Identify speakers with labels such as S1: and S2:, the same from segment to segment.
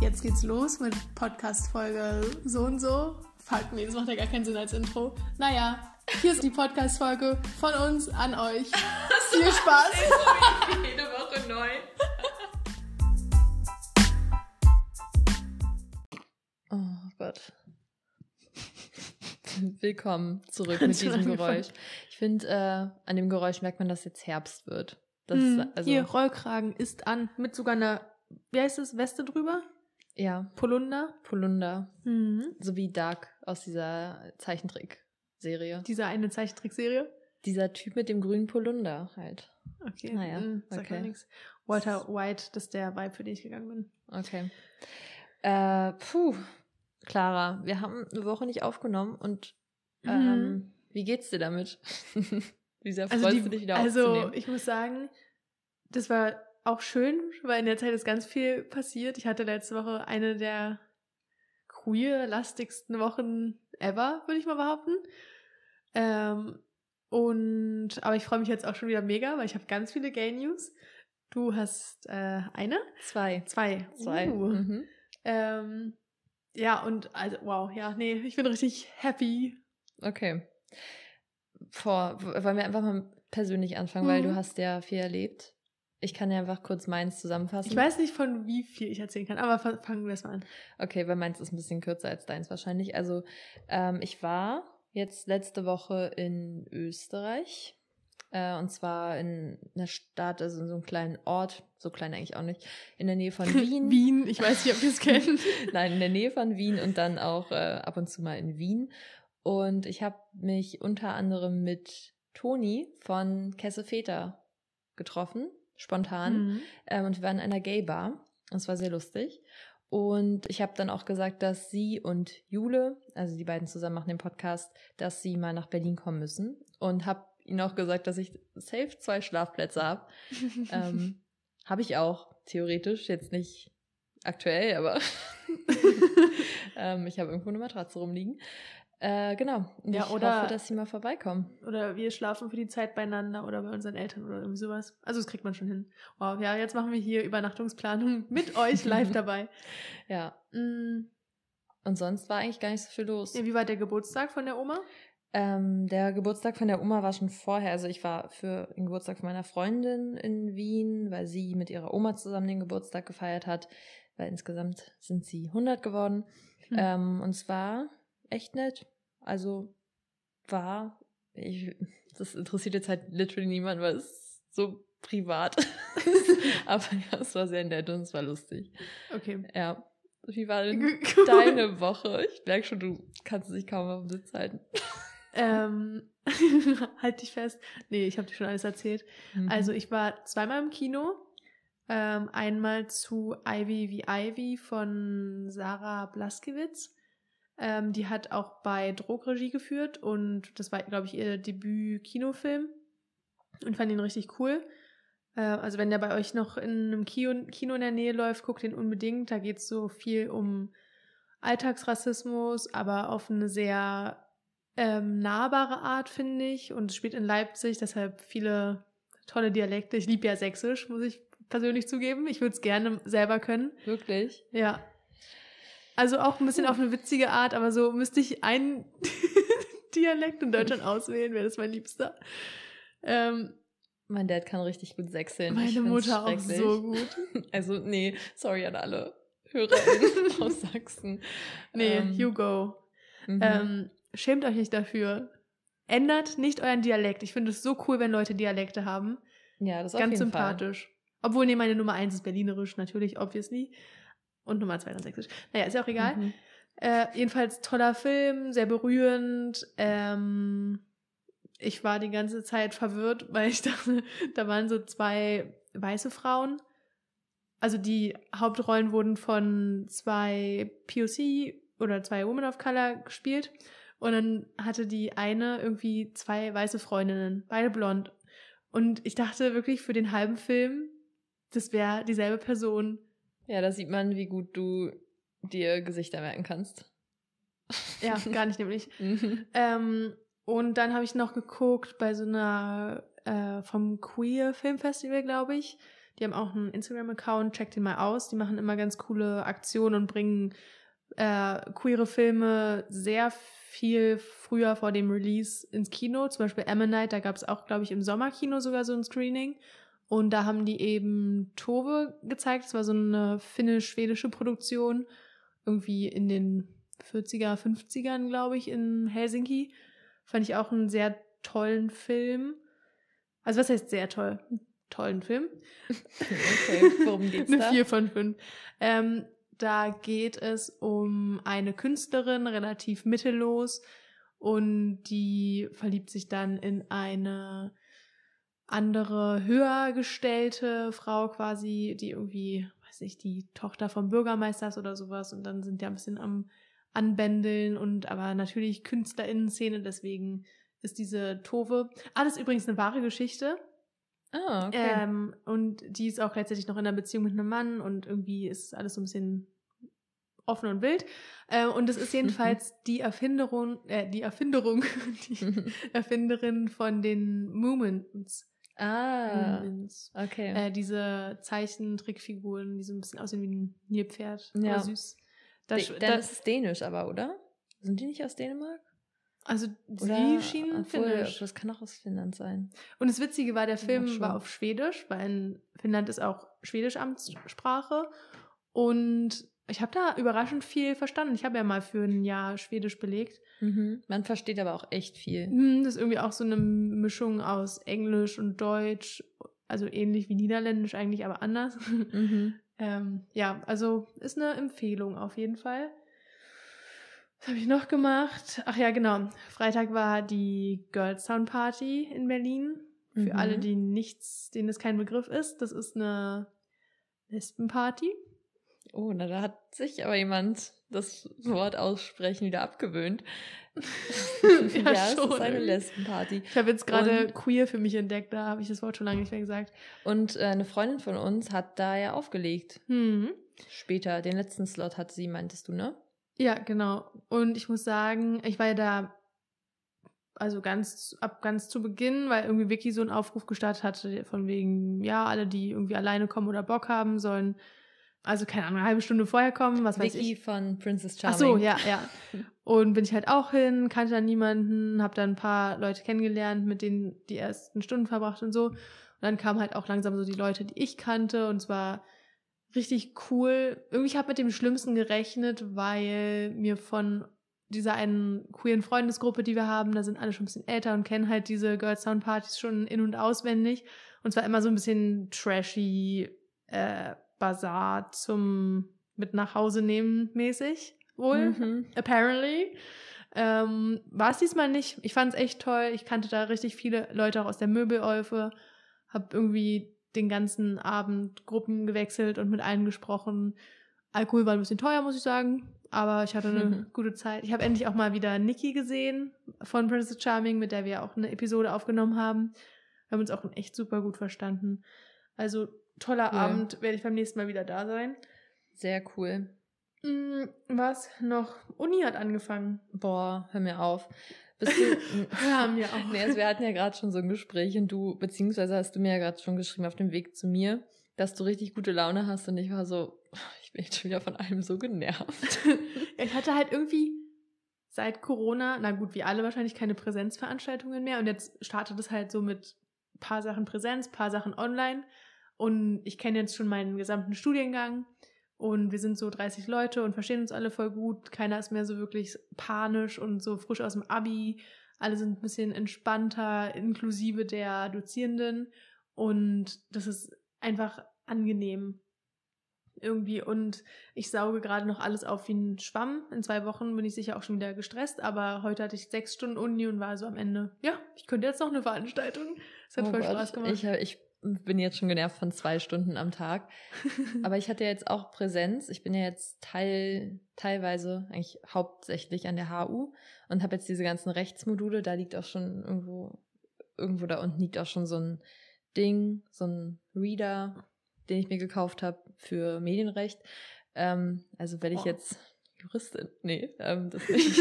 S1: jetzt geht's los mit Podcast-Folge so und so. Fuck, nee, das macht ja gar keinen Sinn als Intro. Naja, hier ist die Podcast-Folge von uns an euch. Viel Spaß.
S2: Jede Woche neu.
S3: Oh Gott. Willkommen zurück mit diesem Geräusch. Ich finde, äh, an dem Geräusch merkt man, dass jetzt Herbst wird. Das,
S1: Hm,
S3: also,
S1: Hier, Rollkragen ist an, mit sogar einer, wie heißt es, Weste drüber?
S3: Ja,
S1: Polunder.
S3: Polunder.
S1: Mhm.
S3: So wie Dark aus dieser Zeichentrickserie.
S1: Diese eine Zeichentrickserie.
S3: Dieser Typ mit dem grünen Polunder halt.
S1: Okay.
S3: Naja,
S1: hm, sagt
S3: okay.
S1: nichts. Walter White, das ist der Vibe, für den ich gegangen bin.
S3: Okay. Äh, puh. Clara, wir haben eine Woche nicht aufgenommen und ähm, wie geht's dir damit? wie sehr freust
S1: Mhm. Also, die,
S3: du dich wieder
S1: also
S3: aufzunehmen?
S1: ich muss sagen, das war auch schön, weil in der Zeit ist ganz viel passiert. Ich hatte letzte Woche eine der queer-lastigsten Wochen ever, würde ich mal behaupten. Ähm, und aber ich freue mich jetzt auch schon wieder mega, weil ich habe ganz viele Gay News. Du hast äh, eine?
S3: Zwei.
S1: Zwei.
S3: Zwei.
S1: Uh.
S3: Mhm.
S1: Ähm, ja, und also, wow, ja, nee, ich bin richtig happy.
S3: Okay. Vor, wollen wir einfach mal persönlich anfangen, weil
S1: Mhm.
S3: du hast ja viel erlebt. Ich kann ja einfach kurz meins zusammenfassen.
S1: Ich weiß nicht, von wie viel ich erzählen kann, aber fa- fangen wir erstmal an.
S3: Okay, weil meins ist ein bisschen kürzer als deins wahrscheinlich. Also ähm, ich war jetzt letzte Woche in Österreich. Äh, und zwar in einer Stadt, also in so einem kleinen Ort, so klein eigentlich auch nicht, in der Nähe von Wien.
S1: Wien, ich weiß nicht, ob ihr es kennt.
S3: Nein, in der Nähe von Wien und dann auch äh, ab und zu mal in Wien. Und ich habe mich unter anderem mit Toni von Kesse Feta getroffen, spontan.
S1: Mhm.
S3: Ähm, und wir waren in einer Gay-Bar. Das war sehr lustig. Und ich habe dann auch gesagt, dass sie und Jule, also die beiden zusammen machen den Podcast, dass sie mal nach Berlin kommen müssen. Und habe ihnen auch gesagt, dass ich safe zwei Schlafplätze habe. ähm, habe ich auch, theoretisch, jetzt nicht aktuell, aber ähm, ich habe irgendwo eine Matratze rumliegen. Äh, genau. Und
S1: Ja,
S3: ich
S1: oder-
S3: hoffe, dass sie mal vorbeikommen.
S1: Oder wir schlafen für die Zeit beieinander oder bei unseren Eltern oder irgendwie sowas. Also das kriegt man schon hin. Wow, ja, jetzt machen wir hier Übernachtungsplanung mit euch live dabei.
S3: Ja.
S1: Mm,
S3: Und sonst war eigentlich gar nicht so viel los.
S1: ja, wie war der Geburtstag von der Oma?
S3: Ähm, der Geburtstag von der Oma war schon vorher. Also ich war für den Geburtstag von meiner Freundin in Wien, weil sie mit ihrer Oma zusammen den Geburtstag gefeiert hat. Weil insgesamt sind sie 100 geworden.
S1: Hm.
S3: Ähm, und es war echt nett. Also war, ich, das interessiert jetzt halt literally niemand, weil es ist so privat. Aber ja, es war sehr nett und es war lustig.
S1: Okay.
S3: Ja. Wie war denn deine Woche? Ich merke schon, du kannst dich kaum auf dem Sitz halten.
S1: ähm, halt dich fest. Nee, ich habe dir schon alles erzählt.
S3: Mhm.
S1: Also ich war zweimal im Kino. Ähm, einmal zu Ivy wie Ivy von Sarah Blaskiewicz. Ähm, die hat auch bei Drogregie geführt und das war, glaube ich, ihr Debüt-Kinofilm. Und fand ihn richtig cool. Äh, also wenn der bei euch noch in einem Kino, Kino in der Nähe läuft, guckt den unbedingt. Da geht es so viel um Alltagsrassismus, aber auf eine sehr ähm, nahbare Art, finde ich. Und es spielt in Leipzig, deshalb viele tolle Dialekte. Ich liebe ja Sächsisch, muss ich persönlich zugeben. Ich würde es gerne selber können.
S3: Wirklich?
S1: Ja. Also auch ein bisschen auf eine witzige Art, aber so müsste ich einen Dialekt in Deutschland auswählen, wäre das mein Liebster. Ähm,
S3: Mein Dad kann richtig gut sechseln.
S1: meine Mutter auch so gut.
S3: Also, nee, sorry an alle HörerInnen aus Sachsen.
S1: Nee,
S3: Ähm,
S1: Hugo.
S3: Mhm.
S1: Ähm, schämt euch nicht dafür. Ändert nicht euren Dialekt. Ich finde es so cool, wenn Leute Dialekte haben.
S3: ja, das auf
S1: Ganz
S3: jeden
S1: sympathisch. Obwohl, nee, meine Nummer eins ist Berlinerisch, natürlich, obviously. Und Nummer zwei dann Sächsisch. Naja, ist ja auch egal.
S3: Mhm.
S1: Äh, jedenfalls toller Film, sehr berührend. Ähm, ich war die ganze Zeit verwirrt, weil ich dachte, da waren so zwei weiße Frauen. Also die Hauptrollen wurden von zwei POC oder zwei Women of Color gespielt. Und dann hatte die eine irgendwie zwei weiße Freundinnen, beide blond. Und ich dachte wirklich für den halben Film, das wäre dieselbe Person.
S3: Ja, da sieht man, wie gut du dir Gesichter merken kannst.
S1: Ja, gar nicht nämlich.
S3: Mhm.
S1: Ähm, und dann habe ich noch geguckt bei so einer äh, vom Queer Filmfestival, glaube ich. Die haben auch einen Instagram-Account, checkt den mal aus. Die machen immer ganz coole Aktionen und bringen äh, queere Filme sehr viel früher vor dem Release ins Kino. Zum Beispiel Ammonite, da gab es auch, glaube ich, im Sommerkino sogar so ein Screening. Und da haben die eben Tove gezeigt. Das war so eine finnisch-schwedische Produktion. Irgendwie in den 40er, 50ern, glaube ich, in Helsinki. Fand ich auch einen sehr tollen Film. Also was heißt sehr toll? Einen tollen Film.
S3: Okay, worum geht's
S1: Eine
S3: da?
S1: 4 von 5. Ähm, da geht es um eine Künstlerin, relativ mittellos, und die verliebt sich dann in eine andere, höher gestellte Frau quasi, die irgendwie, weiß nicht, die Tochter vom Bürgermeister ist oder sowas. Und dann sind die ein bisschen am Anbändeln und aber natürlich KünstlerInnen-Szene, deswegen ist diese Tove. Alles übrigens eine wahre Geschichte.
S3: Ah, okay.
S1: Ähm, und die ist auch gleichzeitig noch in einer Beziehung mit einem Mann und irgendwie ist alles so ein bisschen offen und wild. Äh, und es ist jedenfalls die Erfinderung, äh, die Erfinderung, die Erfinderin von den Moomins.
S3: Ah,
S1: Moomins.
S3: okay.
S1: Äh, diese Zeichentrickfiguren, die so ein bisschen aussehen wie ein Nilpferd.
S3: Ja.
S1: Aber süß. Da,
S3: De- Dann
S1: da,
S3: ist es dänisch aber, oder? Sind die nicht aus Dänemark?
S1: also sie schien
S3: obwohl,
S1: finnisch.
S3: Das kann auch aus Finnland sein.
S1: Und das Witzige war, der
S3: Ja,
S1: Film
S3: schon.
S1: war auf Schwedisch, weil in Finnland ist auch Schwedisch Amtssprache. Und ich habe da überraschend viel verstanden. Ich habe ja mal für ein Jahr Schwedisch belegt.
S3: Mhm. Man versteht aber auch echt viel.
S1: Hm, Das ist irgendwie auch so eine Mischung aus Englisch und Deutsch. Also ähnlich wie Niederländisch eigentlich, aber anders.
S3: Mhm.
S1: ähm, ja, also ist eine Empfehlung auf jeden Fall. Was habe ich noch gemacht? Ach ja, genau. Freitag war die Girls Town Party in Berlin. Für
S3: Mhm.
S1: alle, die nichts, denen es kein Begriff ist, das ist eine Lesbenparty.
S3: Oh, na, da hat sich aber jemand das Wort aussprechen wieder abgewöhnt.
S1: Ja,
S3: es
S1: schon
S3: ist eine. Lesbenparty.
S1: Ich habe jetzt gerade queer für mich entdeckt, da habe ich das Wort schon lange nicht mehr gesagt.
S3: Und äh, eine Freundin von uns hat da ja aufgelegt.
S1: Hm.
S3: Später, den letzten Slot hat sie, meintest du, ne?
S1: Ja, genau. Und ich muss sagen, ich war ja da, also ganz ab ganz zu Beginn, weil irgendwie Vicky so einen Aufruf gestartet hatte, von wegen, ja, alle, die irgendwie alleine kommen oder Bock haben, sollen, also keine Ahnung, eine halbe Stunde vorher kommen, was weiß
S3: Vicky
S1: ich.
S3: von Princess
S1: Ach
S3: Charming.
S1: so, ja, ja. Und bin ich halt auch hin, kannte dann niemanden, habe dann ein paar Leute kennengelernt, mit denen die ersten Stunden verbracht und so. Und dann kamen halt auch langsam so die Leute, die ich kannte und zwar richtig cool. Irgendwie ich habe mit dem Schlimmsten gerechnet, weil mir von dieser einen queeren Freundesgruppe, die wir haben, da sind alle schon ein bisschen älter und kennen halt diese Girls Town Partys schon in- und auswendig. Und zwar immer so ein bisschen trashy, äh, Bazar zum mit nach Hause nehmen mäßig wohl
S3: Mhm.
S1: apparently. Ähm, war es diesmal nicht. Ich fand es echt toll. Ich kannte da richtig viele Leute auch aus der Möbelolfe. Hab irgendwie den ganzen Abend Gruppen gewechselt und mit allen gesprochen. Alkohol war ein bisschen teuer, muss ich sagen. Aber ich hatte eine
S3: Mhm.
S1: gute Zeit. Ich habe endlich auch mal wieder Nikki gesehen von Princess Charming, mit der wir auch eine Episode aufgenommen haben. Wir haben uns auch echt super gut verstanden. Also toller
S3: Cool.
S1: Abend, werde ich beim nächsten Mal wieder da sein.
S3: Sehr cool.
S1: Mm, Was noch? Uni hat angefangen.
S3: Boah, hör mir auf. Bist du.
S1: Hör mir auf.
S3: Nee, also wir hatten ja gerade schon so ein Gespräch und du, beziehungsweise hast du mir ja gerade schon geschrieben auf dem Weg zu mir, dass du richtig gute Laune hast und ich war so, ich bin jetzt schon wieder von allem so genervt.
S1: Ich hatte halt irgendwie seit Corona, na gut, wie alle wahrscheinlich keine Präsenzveranstaltungen mehr und jetzt startet es halt so mit paar Sachen Präsenz, paar Sachen online und ich kenne jetzt schon meinen gesamten Studiengang und wir sind so 30 Leute und verstehen uns alle voll gut. Keiner ist mehr so wirklich panisch und so frisch aus dem Abi. Alle sind ein bisschen entspannter, inklusive der Dozierenden und das ist einfach angenehm irgendwie und ich sauge gerade noch alles auf wie ein Schwamm. In zwei Wochen bin ich sicher auch schon wieder gestresst, aber heute hatte ich sechs Stunden Uni und war so am Ende, ja, ich könnte jetzt noch eine Veranstaltung. Es hat
S3: Oh
S1: voll
S3: Gott,
S1: Spaß gemacht.
S3: Ich, ich bin jetzt schon genervt von zwei Stunden am Tag. Aber ich hatte ja jetzt auch Präsenz. Ich bin ja jetzt teil, teilweise, eigentlich hauptsächlich an der HU und habe jetzt diese ganzen Rechtsmodule. Da liegt auch schon irgendwo, irgendwo da unten liegt auch schon so ein Ding, so ein Reader, den ich mir gekauft habe für Medienrecht. Ähm, also werde ich
S1: Oh.
S3: jetzt Juristin? Nee, ähm, das nicht.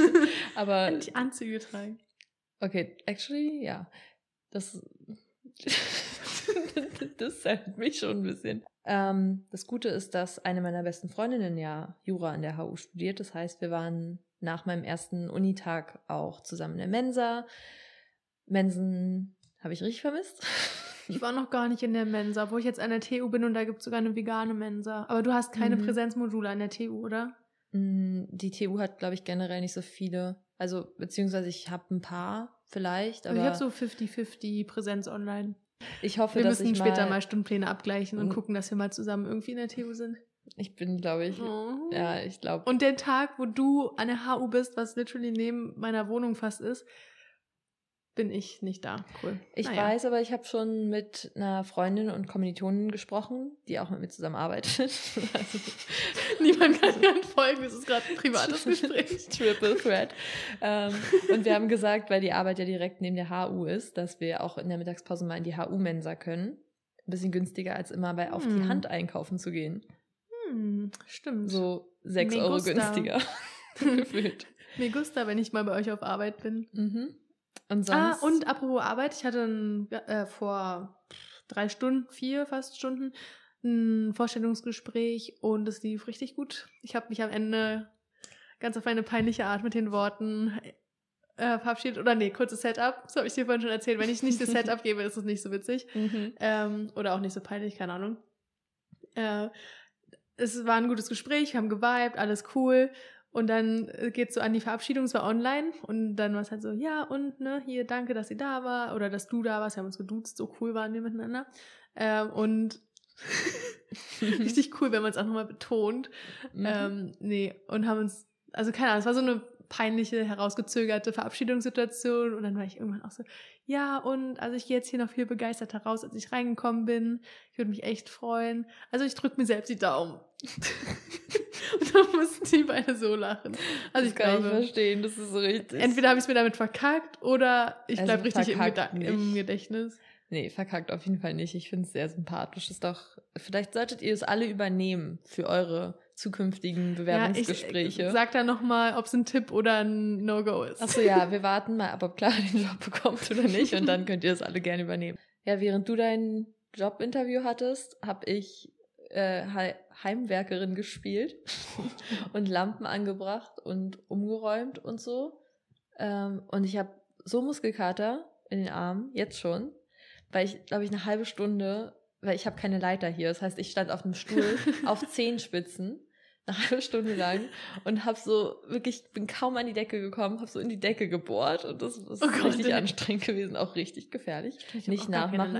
S3: Aber
S1: Endlich Anzüge tragen.
S3: Okay, actually, ja. Das. das zerrt mich schon ein bisschen. Ähm, das Gute ist, dass eine meiner besten Freundinnen ja Jura an der HU studiert. Das heißt, wir waren nach meinem ersten Unitag auch zusammen in der Mensa. Mensen habe ich richtig vermisst.
S1: Ich war noch gar nicht in der Mensa, wo ich jetzt an der TU bin und da gibt es sogar eine vegane Mensa. Aber du hast keine
S3: Mhm.
S1: Präsenzmodule an der TU, oder?
S3: Mm, Die TU hat, glaube ich, generell nicht so viele. Also, beziehungsweise ich habe ein paar vielleicht, aber
S1: Also ich habe so 50-50 Präsenz online.
S3: Ich hoffe,
S1: Wir
S3: dass
S1: müssen
S3: ich
S1: später
S3: mal,
S1: mal Stundenpläne abgleichen und
S3: Mm.
S1: gucken, dass wir mal zusammen irgendwie in der TU sind.
S3: Ich bin, glaube ich,
S1: Oh.
S3: ja, ich glaube.
S1: Und der Tag, wo du an der HU bist, was literally neben meiner Wohnung fast ist, bin ich nicht da. Cool.
S3: Ich
S1: Naja.
S3: weiß, aber ich habe schon mit einer Freundin und Kommilitonin gesprochen, die auch mit mir zusammenarbeitet. also,
S1: Niemand kann gerade folgen, es ist gerade ein privates Gespräch.
S3: Triple Threat. Ähm, und wir haben gesagt, weil die Arbeit ja direkt neben der HU ist, dass wir auch in der Mittagspause mal in die HU-Mensa können. Ein bisschen günstiger als immer bei auf die
S1: Hm.
S3: Hand einkaufen zu gehen.
S1: Hm, stimmt.
S3: So sechs
S1: Me
S3: Euro
S1: gusta.
S3: günstiger. Gefühlt.
S1: Mir gusta, wenn ich mal bei euch auf Arbeit bin.
S3: Mhm. Und
S1: Ah,
S3: sonst.
S1: und apropos Arbeit, ich hatte ein, äh, vor drei Stunden, vier fast Stunden, ein Vorstellungsgespräch und es lief richtig gut. Ich habe mich am Ende ganz auf eine peinliche Art mit den Worten äh, verabschiedet. Oder nee, kurzes Setup. Das habe ich dir vorhin schon erzählt. Wenn ich nicht das Setup gebe, ist es nicht so witzig.
S3: Mhm.
S1: Ähm, oder auch nicht so peinlich, keine Ahnung. Äh, es war ein gutes Gespräch, wir haben geweibt, alles cool. Und dann äh, geht's so an die Verabschiedung, es war online. Und dann war es halt so, ja, und ne, hier, danke, dass sie da war. Oder dass du da warst, wir haben uns geduzt, so cool waren wir miteinander. Ähm, und richtig cool, wenn man es auch nochmal betont.
S3: Mhm.
S1: Ähm, nee, und haben uns, also keine Ahnung, es war so eine peinliche, herausgezögerte Verabschiedungssituation und dann war ich irgendwann auch so, ja, und also ich gehe jetzt hier noch viel begeisterter raus, als ich reingekommen bin. Ich würde mich echt freuen. Also ich drücke mir selbst die Daumen. und dann mussten die beide so lachen. Also ich
S3: das kann ich
S1: glaube,
S3: verstehen, das ist so richtig.
S1: entweder habe ich es mir damit verkackt oder ich
S3: Also
S1: bleib richtig im, im. Gedächtnis.
S3: Nee, verkackt auf jeden Fall nicht. Ich finde es sehr sympathisch. Ist doch, vielleicht solltet ihr es alle übernehmen für eure zukünftigen Bewerbungsgespräche.
S1: Ja, ich, sag da nochmal, ob es ein Tipp oder ein No-Go ist.
S3: Achso, ja, wir warten mal ab, ob Clara den Job bekommt oder nicht und dann könnt ihr das alle gerne übernehmen. Ja, während du dein Jobinterview hattest, habe ich äh, He- Heimwerkerin gespielt und Lampen angebracht und umgeräumt und so. Ähm, und ich habe so Muskelkater in den Armen, jetzt schon, weil ich, glaube ich, eine halbe Stunde, weil ich habe keine Leiter hier. Das heißt, ich stand auf einem Stuhl auf Zehenspitzen eine halbe Stunde lang und habe so wirklich, bin kaum an die Decke gekommen, habe so in die Decke gebohrt und das, das
S1: Oh
S3: ist
S1: Gott,
S3: richtig
S1: ey.
S3: anstrengend gewesen, auch richtig gefährlich. Nicht nachmachen,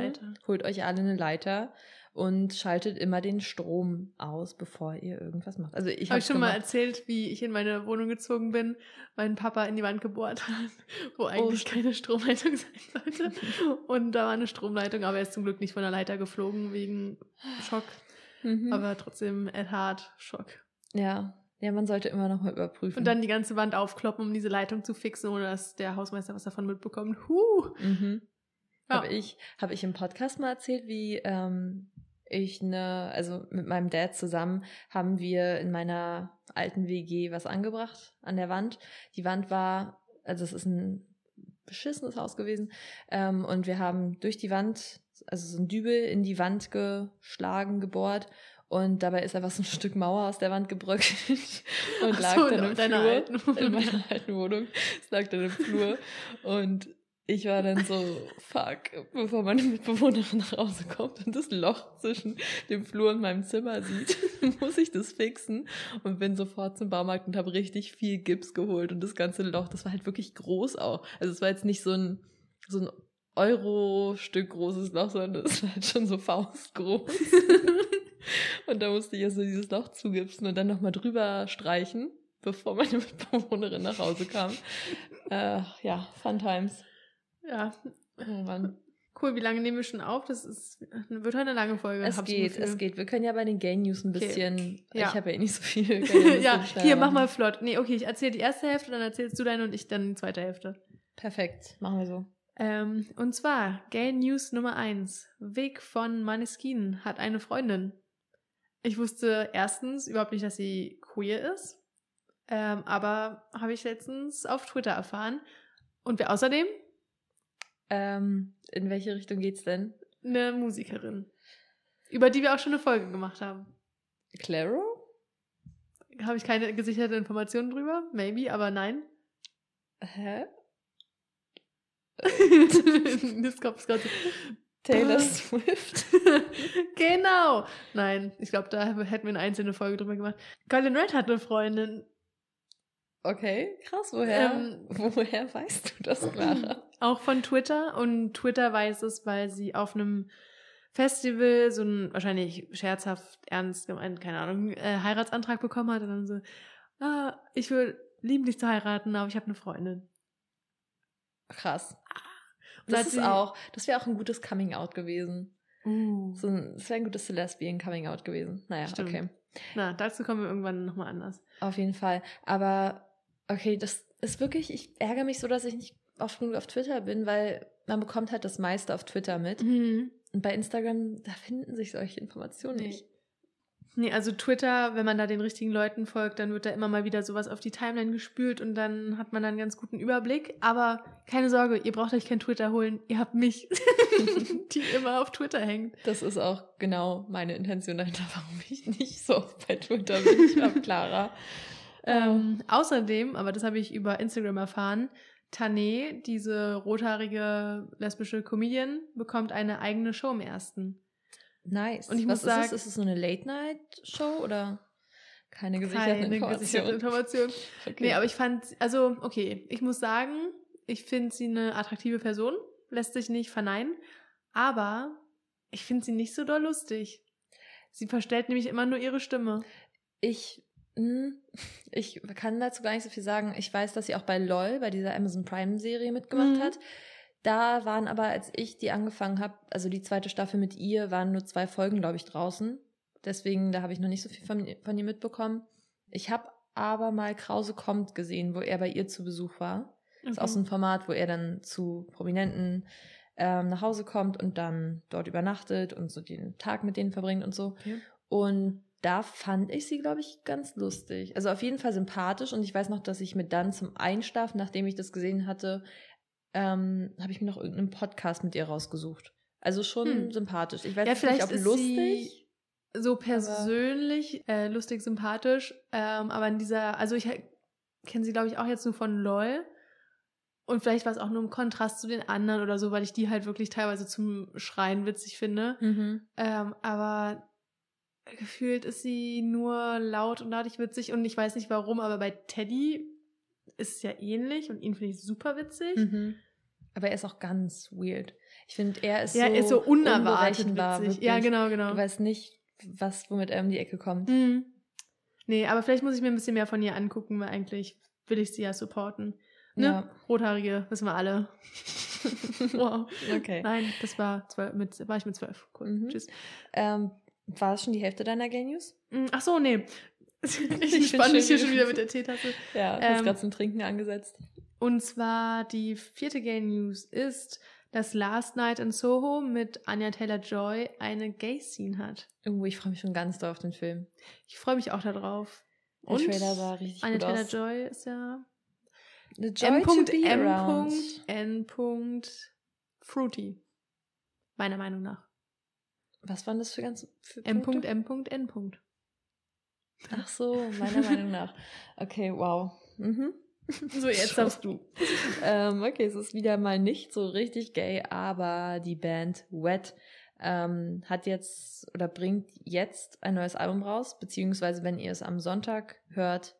S3: holt euch alle eine Leiter und schaltet immer den Strom aus, bevor ihr irgendwas macht. Also ich
S1: Habe ich schon mal erzählt, wie ich in meine Wohnung gezogen bin, mein Papa in die Wand gebohrt hat, wo eigentlich
S3: stimmt.
S1: keine Stromleitung sein sollte. Und da war eine Stromleitung, aber er ist zum Glück nicht von der Leiter geflogen wegen Schock.
S3: mhm.
S1: Aber trotzdem Ed Hard Schock.
S3: ja. Ja, man sollte immer noch mal überprüfen.
S1: Und dann die ganze Wand aufkloppen, um diese Leitung zu fixen, ohne dass der Hausmeister was davon mitbekommt. Huh!
S3: Mhm.
S1: Ja.
S3: Habe ich, hab ich im Podcast mal erzählt, wie ähm, ich eine, also mit meinem Dad zusammen haben wir in meiner alten WG was angebracht an der Wand. Die Wand war, also es ist ein beschissenes Haus gewesen. Ähm, und wir haben durch die Wand, also so ein Dübel in die Wand geschlagen, gebohrt. Und dabei ist einfach so ein Stück Mauer aus der Wand gebröckelt und lag
S1: so,
S3: dann
S1: in
S3: im Flur.
S1: alten.
S3: In meiner alten Wohnung. Es lag dann im Flur. Und ich war dann so, fuck, bevor meine Mitbewohnerin nach Hause kommt und das Loch zwischen dem Flur und meinem Zimmer sieht, muss ich das fixen. Und bin sofort zum Baumarkt und habe richtig viel Gips geholt. Und das ganze Loch, das war halt wirklich groß auch. Also es war jetzt nicht so ein, so ein Euro-Stück großes Loch, sondern es war halt schon so faustgroß. und da musste ich also dieses Loch zugipsen und dann nochmal drüber streichen, bevor meine Mitbewohnerin nach Hause kam. Äh, ja, Fun Times.
S1: Ja,
S3: Oh Mann.
S1: cool. Wie lange nehmen wir schon auf? Das ist, wird heute eine lange Folge.
S3: Es geht, es geht. Wir können ja bei den Gay News ein
S1: Okay.
S3: bisschen.
S1: Ja.
S3: Ich habe ja eh nicht so viel.
S1: ja, hier, mach mal flott. Nee, okay, ich erzähle die erste Hälfte, dann erzählst du deine und ich dann die zweite Hälfte.
S3: Perfekt, machen wir so.
S1: Ähm, und zwar, Gay News Nummer 1. Vic von Maneskin hat eine Freundin. Ich wusste erstens überhaupt nicht, dass sie queer ist. Ähm, aber habe ich letztens auf Twitter erfahren. Und wer außerdem?
S3: Ähm, in welche Richtung geht's denn?
S1: eine Musikerin. Über die wir auch schon eine Folge gemacht haben.
S3: Claro?
S1: Habe ich keine gesicherte Informationen drüber? Maybe, aber nein.
S3: Hä?
S1: das kommt gerade.
S3: Taylor Swift.
S1: genau. Nein, ich glaube, da hätten wir eine einzelne Folge drüber gemacht. Colin Red hat eine Freundin.
S3: Okay, krass. Woher,
S1: Ähm,
S3: woher weißt du das, Clara?
S1: Auch von Twitter. Und Twitter weiß es, weil sie auf einem Festival so einen wahrscheinlich scherzhaft, ernst gemeint, keine Ahnung, äh, Heiratsantrag bekommen hat. Und dann so, ah, ich will lieben dich zu heiraten, aber ich habe eine Freundin.
S3: Krass.
S1: Und
S3: Das ist auch, das wäre auch ein gutes Coming Out gewesen.
S1: Uh.
S3: So ein, das wäre ein gutes Lesbian Coming Out gewesen. Naja,
S1: Stimmt.
S3: okay.
S1: Na, dazu kommen wir irgendwann nochmal anders.
S3: Auf jeden Fall. Aber okay, das ist wirklich, ich ärgere mich so, dass ich nicht oft genug auf Twitter bin, weil man bekommt halt das meiste auf Twitter mit.
S1: Mhm.
S3: Und bei Instagram, da finden sich solche Informationen
S1: Nee.
S3: nicht.
S1: Nee, also Twitter, wenn man da den richtigen Leuten folgt, dann wird da immer mal wieder sowas auf die Timeline gespült und dann hat man dann einen ganz guten Überblick. Aber keine Sorge, ihr braucht euch kein Twitter holen, ihr habt mich, die immer auf Twitter hängt.
S3: Das ist auch genau meine Intention dahinter, warum ich nicht so oft bei Twitter bin. Ich habe Clara.
S1: Ähm, außerdem, aber das habe ich über Instagram erfahren, Tane, diese rothaarige lesbische Comedian, bekommt eine eigene Show im ersten.
S3: Nice.
S1: Und ich
S3: Was
S1: muss sagen-
S3: ist es? Ist es so eine Late-Night-Show oder keine gesicherten
S1: Keine
S3: Informationen?
S1: gesicherte Information.
S3: Okay.
S1: Nee, aber ich fand, also, okay, ich muss sagen, ich finde sie eine attraktive Person, lässt sich nicht verneinen, aber ich finde sie nicht so doll lustig. Sie verstellt nämlich immer nur ihre Stimme.
S3: Ich, ich kann dazu gar nicht so viel sagen. Ich weiß, dass sie auch bei LOL, bei dieser Amazon Prime-Serie mitgemacht
S1: Mhm.
S3: hat. Da waren aber, als ich die angefangen habe, also die zweite Staffel mit ihr, waren nur zwei Folgen, glaube ich, draußen. Deswegen, da habe ich noch nicht so viel von, von ihr mitbekommen. Ich habe aber mal Krause kommt gesehen, wo er bei ihr zu Besuch war. Das ist auch so ein Format, wo er dann zu Prominenten ähm, nach Hause kommt und dann dort übernachtet und so den Tag mit denen verbringt und so.
S1: Okay.
S3: Und da fand ich sie, glaube ich, ganz lustig. Also auf jeden Fall sympathisch. Und ich weiß noch, dass ich mir dann zum Einschlafen, nachdem ich das gesehen hatte, ähm, habe ich mir noch irgendeinen Podcast mit ihr rausgesucht. Also schon
S1: Hm.
S3: sympathisch. Ich weiß
S1: Ja,
S3: jetzt nicht,
S1: vielleicht
S3: ob lustig.
S1: sie so persönlich, äh, lustig, sympathisch, ähm, aber in dieser, also ich kenne sie, glaube ich, auch jetzt nur von LOL. Und vielleicht war es auch nur im Kontrast zu den anderen oder so, weil ich die halt wirklich teilweise zum Schreien witzig finde.
S3: Mhm.
S1: Ähm, aber gefühlt ist sie nur laut und dadurch witzig und ich weiß nicht warum, aber bei Teddy ist es ja ähnlich und ihn finde ich super witzig.
S3: Mhm. Aber er ist auch ganz weird. Ich finde, er ist
S1: Ja,
S3: so,
S1: er ist so unerwartet witzig. Ja, genau, genau.
S3: Du weißt nicht, was, womit er um die Ecke kommt.
S1: Hm. Nee, aber vielleicht muss ich mir ein bisschen mehr von ihr angucken, weil eigentlich will ich sie ja supporten. Ne?
S3: Ja.
S1: Rothaarige, wissen wir alle. wow.
S3: Okay.
S1: Nein, das war zwölf, mit, war ich mit zwölf. Cool.
S3: Mhm.
S1: Tschüss.
S3: Ähm, war es schon die Hälfte deiner Gay News?
S1: Mm, Ach so, nee. Ich
S3: schön,
S1: hier schon wieder mit der Teetasse.
S3: Ja, du
S1: Ähm,
S3: hast gerade zum Trinken angesetzt.
S1: Und zwar die vierte Gay News ist, dass Last Night in Soho mit Anya Taylor-Joy eine Gay-Scene hat.
S3: Oh, ich freue mich schon ganz doll auf den Film.
S1: Ich freue mich auch darauf.
S3: Der Trailer sah richtig
S1: Anya. Taylor-Joy ist ja
S3: The joy to be around.
S1: M.M. Fruity. Meiner Meinung nach.
S3: Was waren das für ganz für
S1: M.M.N.
S3: Punkte? Ach so, meiner Meinung nach. Okay, wow. Mhm.
S1: So, jetzt darfst du.
S3: ähm, okay, es ist wieder mal nicht so richtig gay, aber die Band Wet ähm, hat jetzt oder bringt jetzt ein neues Album raus, beziehungsweise wenn ihr es am Sonntag hört,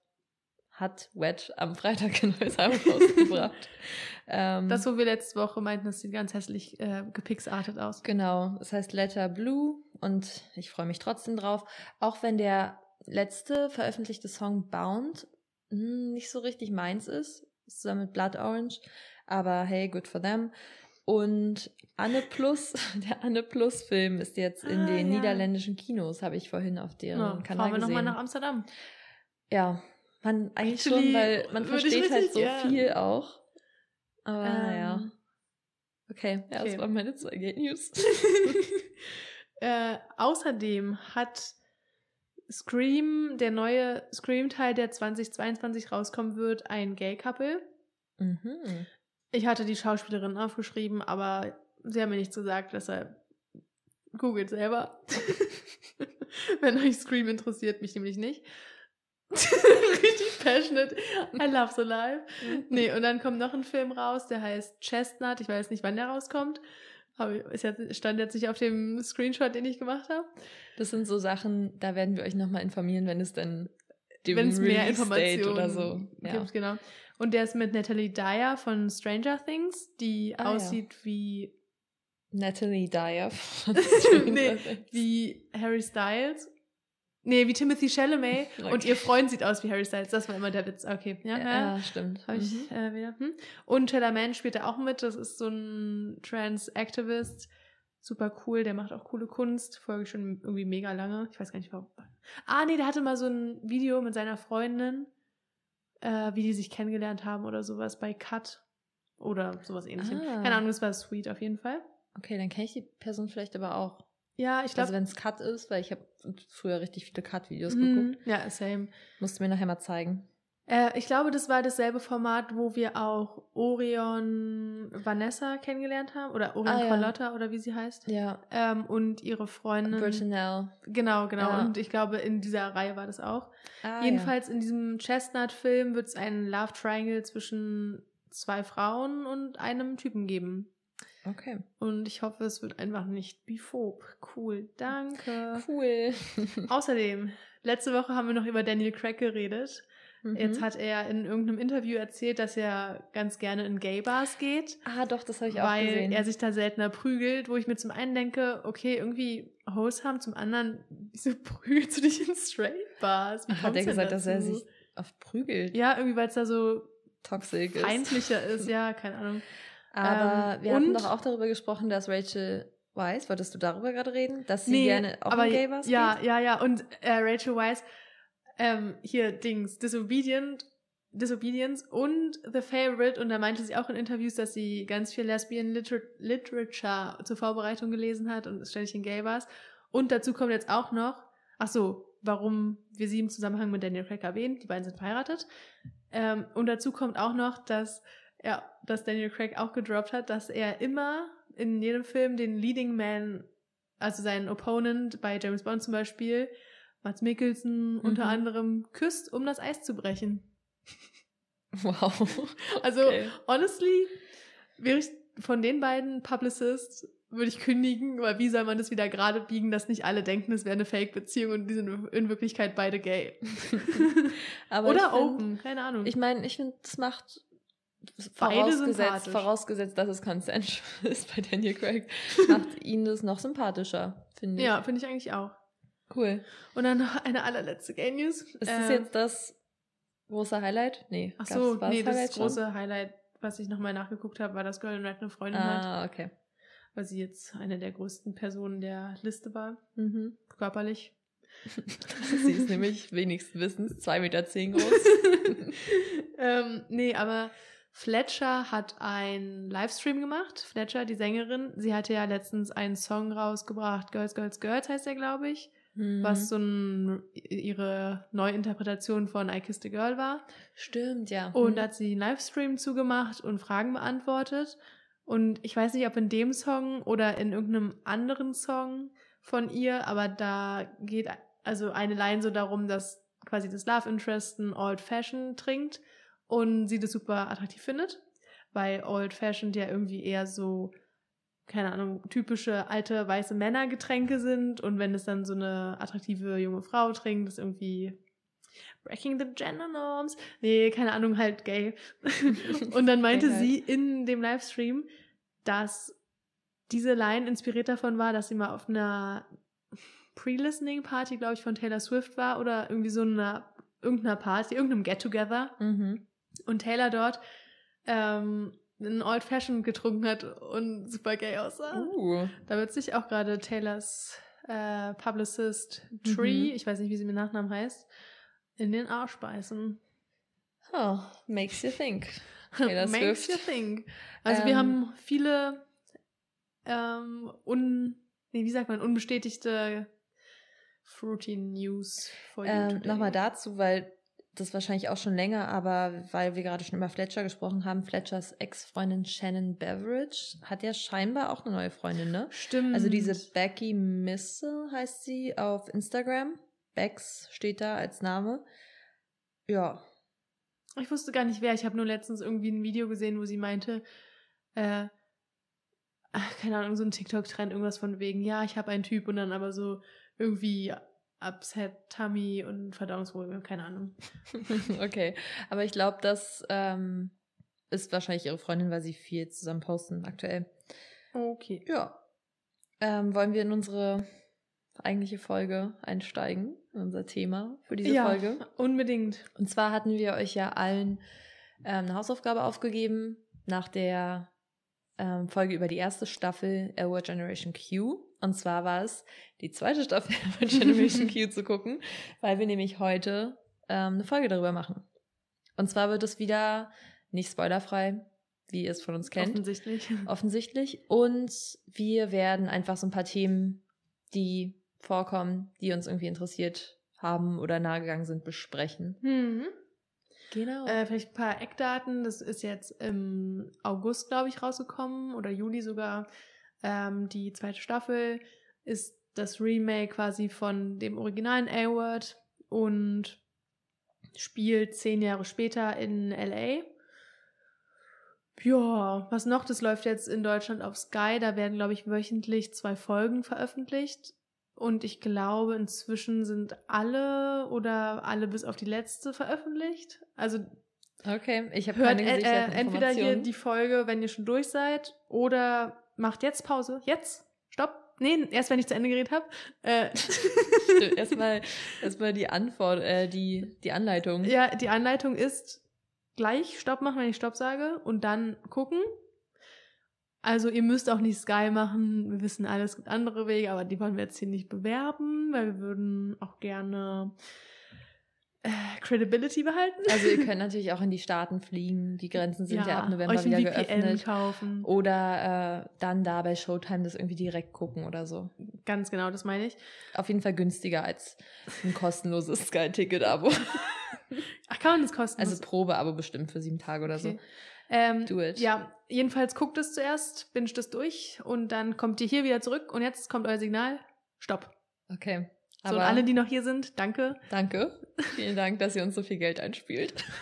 S3: hat Wet am Freitag ein neues Album rausgebracht. ähm,
S1: Das, wo wir letzte Woche meinten, das sieht ganz hässlich äh, gepixartet aus.
S3: Genau, es heißt Letter Blue und ich freue mich trotzdem drauf, auch wenn der letzte veröffentlichte Song Bound mh, nicht so richtig meins ist, zusammen mit Blood Orange, aber hey, good for them. Und Anne Plus, der Anne Plus Film ist jetzt in
S1: Ah,
S3: den
S1: ja.
S3: niederländischen Kinos, habe ich vorhin auf deren
S1: Ja,
S3: Kanal
S1: fahren wir
S3: gesehen.
S1: nochmal nach Amsterdam.
S3: ja, man eigentlich
S1: Actually,
S3: schon, weil man versteht halt so
S1: ja.
S3: viel auch. Aber naja.
S1: Ähm,
S3: Okay, ja,
S1: okay.
S3: das waren meine zwei Gay News.
S1: äh, außerdem hat Scream, der neue Scream-Teil, der 2022 rauskommen wird, ein Gay-Couple.
S3: mhm.
S1: Ich hatte die Schauspielerin aufgeschrieben, aber sie haben mir nichts gesagt, deshalb Googelt selber. Wenn euch Scream interessiert, mich nämlich nicht. Richtig passionate. I love so live. Nee, und dann kommt noch ein Film raus, der heißt Chestnut. Ich weiß nicht, wann der rauskommt. Aber stand jetzt nicht auf dem Screenshot, den ich gemacht habe.
S3: Das sind so Sachen, da werden wir euch nochmal informieren, wenn es dann
S1: Wenn es mehr Informationen
S3: oder so. Ja.
S1: gibt, genau. Und der ist mit Natalie Dyer von Stranger Things, die
S3: Ah, ja.
S1: aussieht wie,
S3: Natalie Dyer. von
S1: nee, wie Harry Styles. Nee, wie Timothy Chalamet. Und
S3: Okay.
S1: ihr Freund sieht aus wie Harry Styles. Das war immer der Witz. Okay, ja. ja.
S3: ja, stimmt.
S1: Habe ich
S3: Mhm.
S1: äh, wieder. Hm. Und Taylor Mann spielt da auch mit. Das ist so ein Trans-Activist. Super cool. Der macht auch coole Kunst. Folge schon irgendwie mega lange. Ich weiß gar nicht warum. Ah, nee, der hatte mal so ein Video mit seiner Freundin, äh, wie die sich kennengelernt haben oder sowas bei Cut. Oder sowas ähnlichem.
S3: Ah.
S1: Keine Ahnung, das war sweet auf jeden Fall.
S3: Okay, dann kenne ich die Person vielleicht aber auch.
S1: Ja, ich glaube.
S3: also wenn es Cut ist, weil ich habe früher richtig viele Cut-Videos
S1: hm,
S3: geguckt.
S1: ja, same.
S3: Musst du mir nachher mal zeigen.
S1: Äh, ich glaube, das war dasselbe Format, wo wir auch Orion Vanessa kennengelernt haben. Oder Orion
S3: Ah, ja.
S1: Carlotta oder wie sie heißt.
S3: Ja.
S1: Ähm, und ihre Freundin.
S3: Brittanell.
S1: Genau, genau.
S3: Ja.
S1: Und ich glaube, in dieser Reihe war das auch.
S3: Ah,
S1: Jedenfalls in diesem Chestnut-Film wird es einen Love Triangle zwischen zwei Frauen und einem Typen geben.
S3: Okay.
S1: Und ich hoffe, es wird einfach nicht biphob. Cool, danke.
S3: Cool.
S1: Außerdem, letzte Woche haben wir noch über Daniel Craig geredet. Jetzt
S3: Mhm.
S1: hat er in irgendeinem Interview erzählt, dass er ganz gerne in Gay-Bars geht,
S3: Ah, doch, das habe ich auch
S1: weil
S3: gesehen.
S1: er sich da seltener prügelt, wo ich mir zum einen denke, okay, irgendwie wholesome, zum anderen, wieso prügelst du dich in Straight-Bars?
S3: Hat er gesagt, dass er
S1: dazu?
S3: sich oft prügelt?
S1: Ja, irgendwie, weil es da so
S3: Toxic ist.
S1: feindlicher ist, ja, keine Ahnung.
S3: Aber
S1: Ähm,
S3: wir hatten doch auch darüber gesprochen, dass Rachel Weisz, wolltest du darüber gerade reden? Dass sie
S1: Nee,
S3: gerne auch
S1: aber
S3: in Gay-Bars
S1: ja,
S3: geht?
S1: ja, ja. Und äh, Rachel Weisz, ähm, hier Dings, Disobedient, Disobedience und The Favorite. Und da meinte sie auch in Interviews, dass sie ganz viel Lesbian Liter Literature zur Vorbereitung gelesen hat und ständig in Gay Bars. Und dazu kommt jetzt auch noch, ach so, warum wir sie im Zusammenhang mit Daniel Craig erwähnen. Die beiden sind verheiratet. Ähm, und dazu kommt auch noch, dass ja, dass Daniel Craig auch gedroppt hat, dass er immer in jedem Film den Leading Man, also seinen Opponent bei James Bond zum Beispiel, Mats Mikkelsen unter
S3: Mhm.
S1: anderem küsst, um das Eis zu brechen.
S3: Wow.
S1: Also,
S3: Okay.
S1: honestly, wäre ich von den beiden Publicists, würde ich kündigen, weil wie soll man das wieder gerade biegen, dass nicht alle denken, es wäre eine Fake-Beziehung und die sind in Wirklichkeit beide gay. Oder
S3: find-
S1: open, keine Ahnung.
S3: Ich meine, ich finde, das macht
S1: Beide
S3: vorausgesetzt, vorausgesetzt, dass es consensual ist bei Daniel Craig, macht ihn das noch sympathischer, finde ich.
S1: ja, finde ich eigentlich auch.
S3: Cool.
S1: Und dann noch eine allerletzte Gay-News.
S3: Ist das
S1: Ähm,
S3: jetzt das große Highlight? Nee.
S1: Ach so, nee, das
S3: schon?
S1: große Highlight, was ich nochmal nachgeguckt habe, war, dass Girl in Red eine Freundin hat,
S3: Ah, okay.
S1: weil sie jetzt eine der größten Personen der Liste war,
S3: Mhm.
S1: körperlich.
S3: Sie ist nämlich wenigstens Wissens 2,10 Meter zehn groß.
S1: ähm, nee, aber Fletcher hat einen Livestream gemacht. Fletcher, die Sängerin, sie hatte ja letztens einen Song rausgebracht, Girls, Girls, Girls heißt der, glaube ich,
S3: Mhm.
S1: was so ein, ihre Neuinterpretation von I Kissed a Girl war.
S3: Stimmt, ja.
S1: Und
S3: Mhm.
S1: hat sie einen Livestream zugemacht und Fragen beantwortet. Und ich weiß nicht, ob in dem Song oder in irgendeinem anderen Song von ihr, aber da geht also eine Line so darum, dass quasi das Love Interest ein Old Fashioned trinkt und sie das super attraktiv findet, weil Old Fashioned ja irgendwie eher so keine Ahnung, typische alte weiße Männergetränke sind und wenn es dann so eine attraktive junge Frau trinkt, ist irgendwie Breaking the Gender Norms. Nee, keine Ahnung, halt gay. und dann meinte sie in dem Livestream, dass diese Line inspiriert davon war, dass sie mal auf einer Pre-Listening-Party, glaube ich, von Taylor Swift war oder irgendwie so einer irgendeiner Party, irgendeinem Get-Together
S3: Mhm.
S1: Und Taylor dort ähm, einen Old Fashioned getrunken hat und super gay aussah.
S3: Uh.
S1: Da wird sich auch gerade Taylors äh, Publicist Tree,
S3: Mhm.
S1: ich weiß nicht, wie sie mit Nachnamen heißt, in den Arsch beißen.
S3: Oh, makes you think.
S1: Makes
S3: Swift.
S1: you think. Also wir
S3: Ähm,
S1: haben viele ähm, un, nee, wie sagt man, unbestätigte Fruity News for you
S3: Ähm. Nochmal dazu, weil das wahrscheinlich auch schon länger, aber weil wir gerade schon über Fletcher gesprochen haben, Fletchers Ex-Freundin Shannon Beveridge hat ja scheinbar auch eine neue Freundin, ne?
S1: Stimmt.
S3: Also diese Becky Missel heißt sie auf Instagram. Bex steht da als Name. Ja.
S1: Ich wusste gar nicht wer. Ich habe nur letztens irgendwie ein Video gesehen, wo sie meinte, äh, ach, keine Ahnung, so ein TikTok-Trend, irgendwas von wegen, ja, ich habe einen Typ und dann aber so irgendwie Upset Tummy und Verdauungsprobleme, keine Ahnung.
S3: okay. Aber ich glaube, das ähm, ist wahrscheinlich ihre Freundin, weil sie viel zusammen posten aktuell.
S1: Okay.
S3: Ja. Ähm, wollen wir in unsere eigentliche Folge einsteigen, in unser Thema für diese
S1: ja,
S3: Folge?
S1: unbedingt.
S3: Und zwar hatten wir euch ja allen ähm, eine Hausaufgabe aufgegeben nach der ähm, Folge über die erste Staffel Our Generation Q. Und zwar war es die zweite Staffel Our Generation Q zu gucken, weil wir nämlich heute ähm, eine Folge darüber machen. Und zwar wird es wieder nicht spoilerfrei, wie ihr es von uns kennt.
S1: Offensichtlich.
S3: Offensichtlich. Und wir werden einfach so ein paar Themen, die vorkommen, die uns irgendwie interessiert haben oder nahegegangen sind, besprechen.
S1: Mhm.
S3: Genau.
S1: Äh, vielleicht ein paar Eckdaten. Das ist jetzt im August, glaube ich, rausgekommen oder Juli sogar. Ähm, die zweite Staffel ist das Remake quasi von dem originalen A-Word und spielt zehn Jahre später in LA. Ja, was noch? Das läuft jetzt in Deutschland auf Sky. Da werden, glaube ich, wöchentlich zwei Folgen veröffentlicht. Und ich glaube, inzwischen sind alle oder alle bis auf die letzte veröffentlicht. Also
S3: okay, ich habe
S1: hört
S3: keine
S1: äh, äh, entweder hier die Folge, wenn ihr schon durch seid, oder macht jetzt Pause. Jetzt. Stopp. Nee, erst wenn ich zu Ende geredet habe. Äh,
S3: Stimmt, Erstmal erstmal die Antwort, äh, die, die Anleitung.
S1: ja, die Anleitung ist gleich Stopp machen, wenn ich Stopp sage, und dann gucken. Also ihr müsst auch nicht Sky machen. Wir wissen alles, es gibt andere Wege, aber die wollen wir jetzt hier nicht bewerben, weil wir würden auch gerne äh, Credibility behalten.
S3: Also ihr könnt natürlich auch in die Staaten fliegen. Die Grenzen sind ja, ab November wieder
S1: VPN
S3: geöffnet.
S1: kaufen.
S3: Oder äh, dann da bei Showtime das irgendwie direkt gucken oder so.
S1: Ganz genau, das meine ich.
S3: Auf jeden Fall günstiger als ein kostenloses Sky-Ticket-Abo.
S1: Ach, kann man das kosten?
S3: Also Probeabo bestimmt für sieben Tage oder
S1: Okay.
S3: so.
S1: Ähm,
S3: Do it.
S1: Ja, jedenfalls guckt es zuerst, binscht es durch und dann kommt ihr hier wieder zurück und jetzt kommt euer Signal. Stopp.
S3: Okay.
S1: So, und
S3: Aber
S1: alle, die noch hier sind, danke.
S3: danke. Vielen Dank, dass ihr uns so viel Geld einspielt.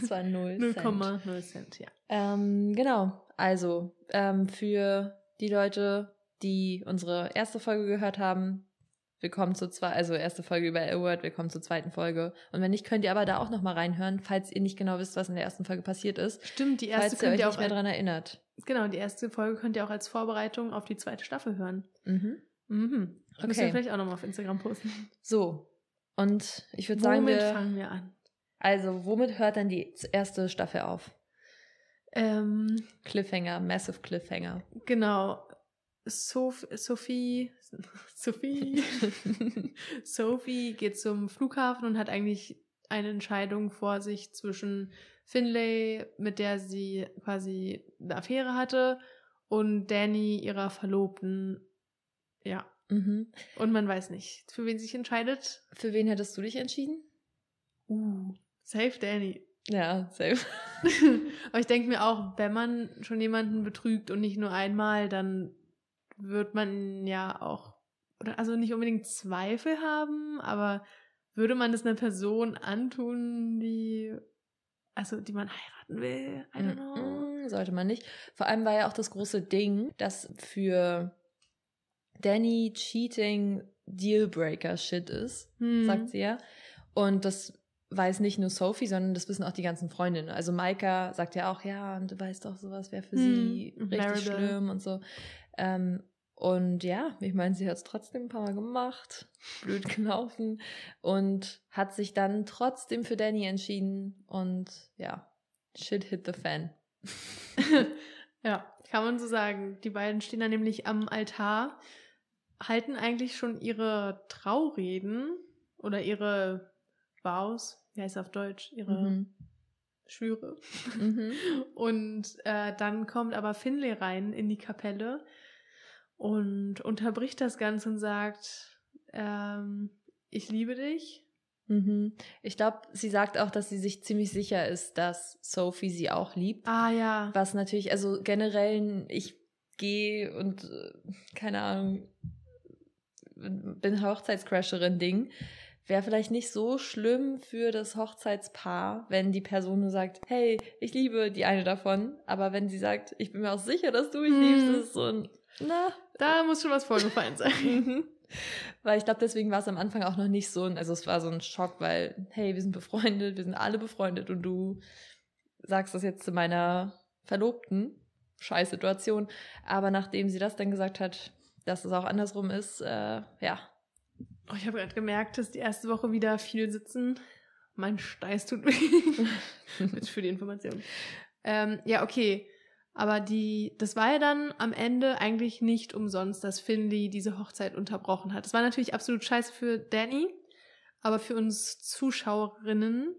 S3: Das war null Cent.
S1: 0,0 Cent, ja.
S3: Ähm, genau. Also, ähm, für die Leute, die unsere erste Folge gehört haben, willkommen zur zwei, also erste Folge über A-Word, willkommen zur zweiten Folge. Und wenn nicht, könnt ihr aber da auch nochmal reinhören, falls ihr nicht genau wisst, was in der ersten Folge passiert ist.
S1: Stimmt, die erste
S3: falls ihr
S1: könnt
S3: euch
S1: ihr
S3: nicht
S1: auch
S3: mehr dran erinnert.
S1: genau, die erste Folge könnt ihr auch als Vorbereitung auf die zweite Staffel hören.
S3: Mhm.
S1: Mhm.
S3: Okay.
S1: Müssen wir vielleicht auch nochmal auf Instagram posten.
S3: So. Und ich würde sagen,
S1: Womit
S3: wir,
S1: fangen wir an?
S3: also womit hört dann die erste Staffel auf?
S1: Ähm,
S3: Cliffhanger, Massive Cliffhanger.
S1: genau. Soph Sophie, Sophie, Sophie geht zum Flughafen und hat eigentlich eine Entscheidung vor sich zwischen Finlay, mit der sie quasi eine Affäre hatte, und Danny, ihrer Verlobten. Ja.
S3: Mhm.
S1: Und man weiß nicht, für wen sich entscheidet.
S3: Für wen hättest du dich entschieden?
S1: Uh, safe Danny.
S3: Ja, safe.
S1: Aber ich denke mir auch, wenn man schon jemanden betrügt und nicht nur einmal, dann wird man ja auch, oder also nicht unbedingt Zweifel haben, aber würde man das einer Person antun, die, also die man heiraten will? I don't know.
S3: Sollte man nicht. Vor allem war ja auch das große Ding, dass für Danny Cheating Dealbreaker-Shit ist,
S1: Hm.
S3: sagt sie ja. Und das weiß nicht nur Sophie, sondern das wissen auch die ganzen Freundinnen. Also Maika sagt ja auch, ja, und du weißt doch, sowas wäre für
S1: Hm,
S3: sie
S1: und
S3: richtig
S1: Maribel.
S3: schlimm und so. Ähm, und ja, ich meine, sie hat es trotzdem ein paar Mal gemacht, blöd gelaufen und hat sich dann trotzdem für Danny entschieden und ja, shit hit the fan.
S1: ja, kann man so sagen. Die beiden stehen da nämlich am Altar, halten eigentlich schon ihre Traureden oder ihre Vows, wie heißt es auf Deutsch, ihre
S3: Mhm.
S1: Schwüre.
S3: Mhm.
S1: Und äh, dann kommt aber Finlay rein in die Kapelle und unterbricht das Ganze und sagt, ähm, ich liebe dich
S3: Mhm. Ich glaube, sie sagt auch, dass sie sich ziemlich sicher ist, dass Sophie sie auch liebt.
S1: Ah ja.
S3: Was natürlich, also generell, ich gehe und äh, keine Ahnung, bin Hochzeitscrasherin Ding. Wäre vielleicht nicht so schlimm für das Hochzeitspaar, wenn die Person nur sagt, hey, ich liebe die eine davon, aber wenn sie sagt, ich bin mir auch sicher, dass du mich
S1: Hm.
S3: liebst, ist es so ein, na,
S1: Da muss schon was vorgefallen sein.
S3: Mhm. Weil ich glaube, deswegen war es am Anfang auch noch nicht so ein, also es war so ein Schock, weil, hey, wir sind befreundet, wir sind alle befreundet und du sagst das jetzt zu meiner Verlobten. Scheiß Situation. Aber nachdem sie das dann gesagt hat, dass es auch andersrum ist, äh, ja.
S1: Oh, ich habe gerade gemerkt, dass die erste Woche wieder viel sitzen. Mein Steiß tut weh. Jetzt für die Information. Ähm, ja, okay. Aber die, das war ja dann am Ende eigentlich nicht umsonst, dass Finley diese Hochzeit unterbrochen hat. Das war natürlich absolut scheiße für Danny, aber für uns Zuschauerinnen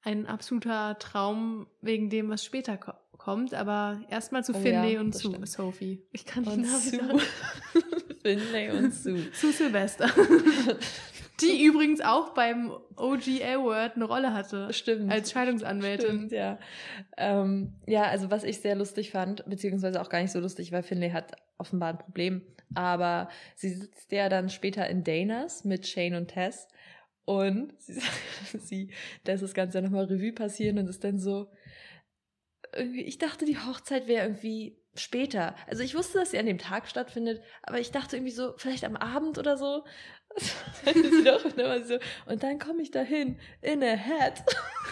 S1: ein absoluter Traum wegen dem, was später ko kommt. Aber erstmal zu
S3: Oh
S1: Finley
S3: ja,
S1: und zu
S3: stimmt.
S1: Sophie. Ich kann
S3: Und Sue. Finlay und Sue.
S1: Zu Silvester. Die übrigens auch beim OG Award eine Rolle hatte.
S3: Stimmt.
S1: Als Scheidungsanwältin.
S3: Stimmt, ja. Ähm, ja, also was ich sehr lustig fand, beziehungsweise auch gar nicht so lustig, weil Finlay hat offenbar ein Problem, aber sie sitzt ja dann später in Danas mit Shane und Tess und sie, sie lässt das Ganze nochmal Revue passieren und ist dann so, ich dachte, die Hochzeit wäre irgendwie später. Also ich wusste, dass sie an dem Tag stattfindet, aber ich dachte irgendwie so, vielleicht am Abend oder so. so, und dann komme ich dahin in a hat.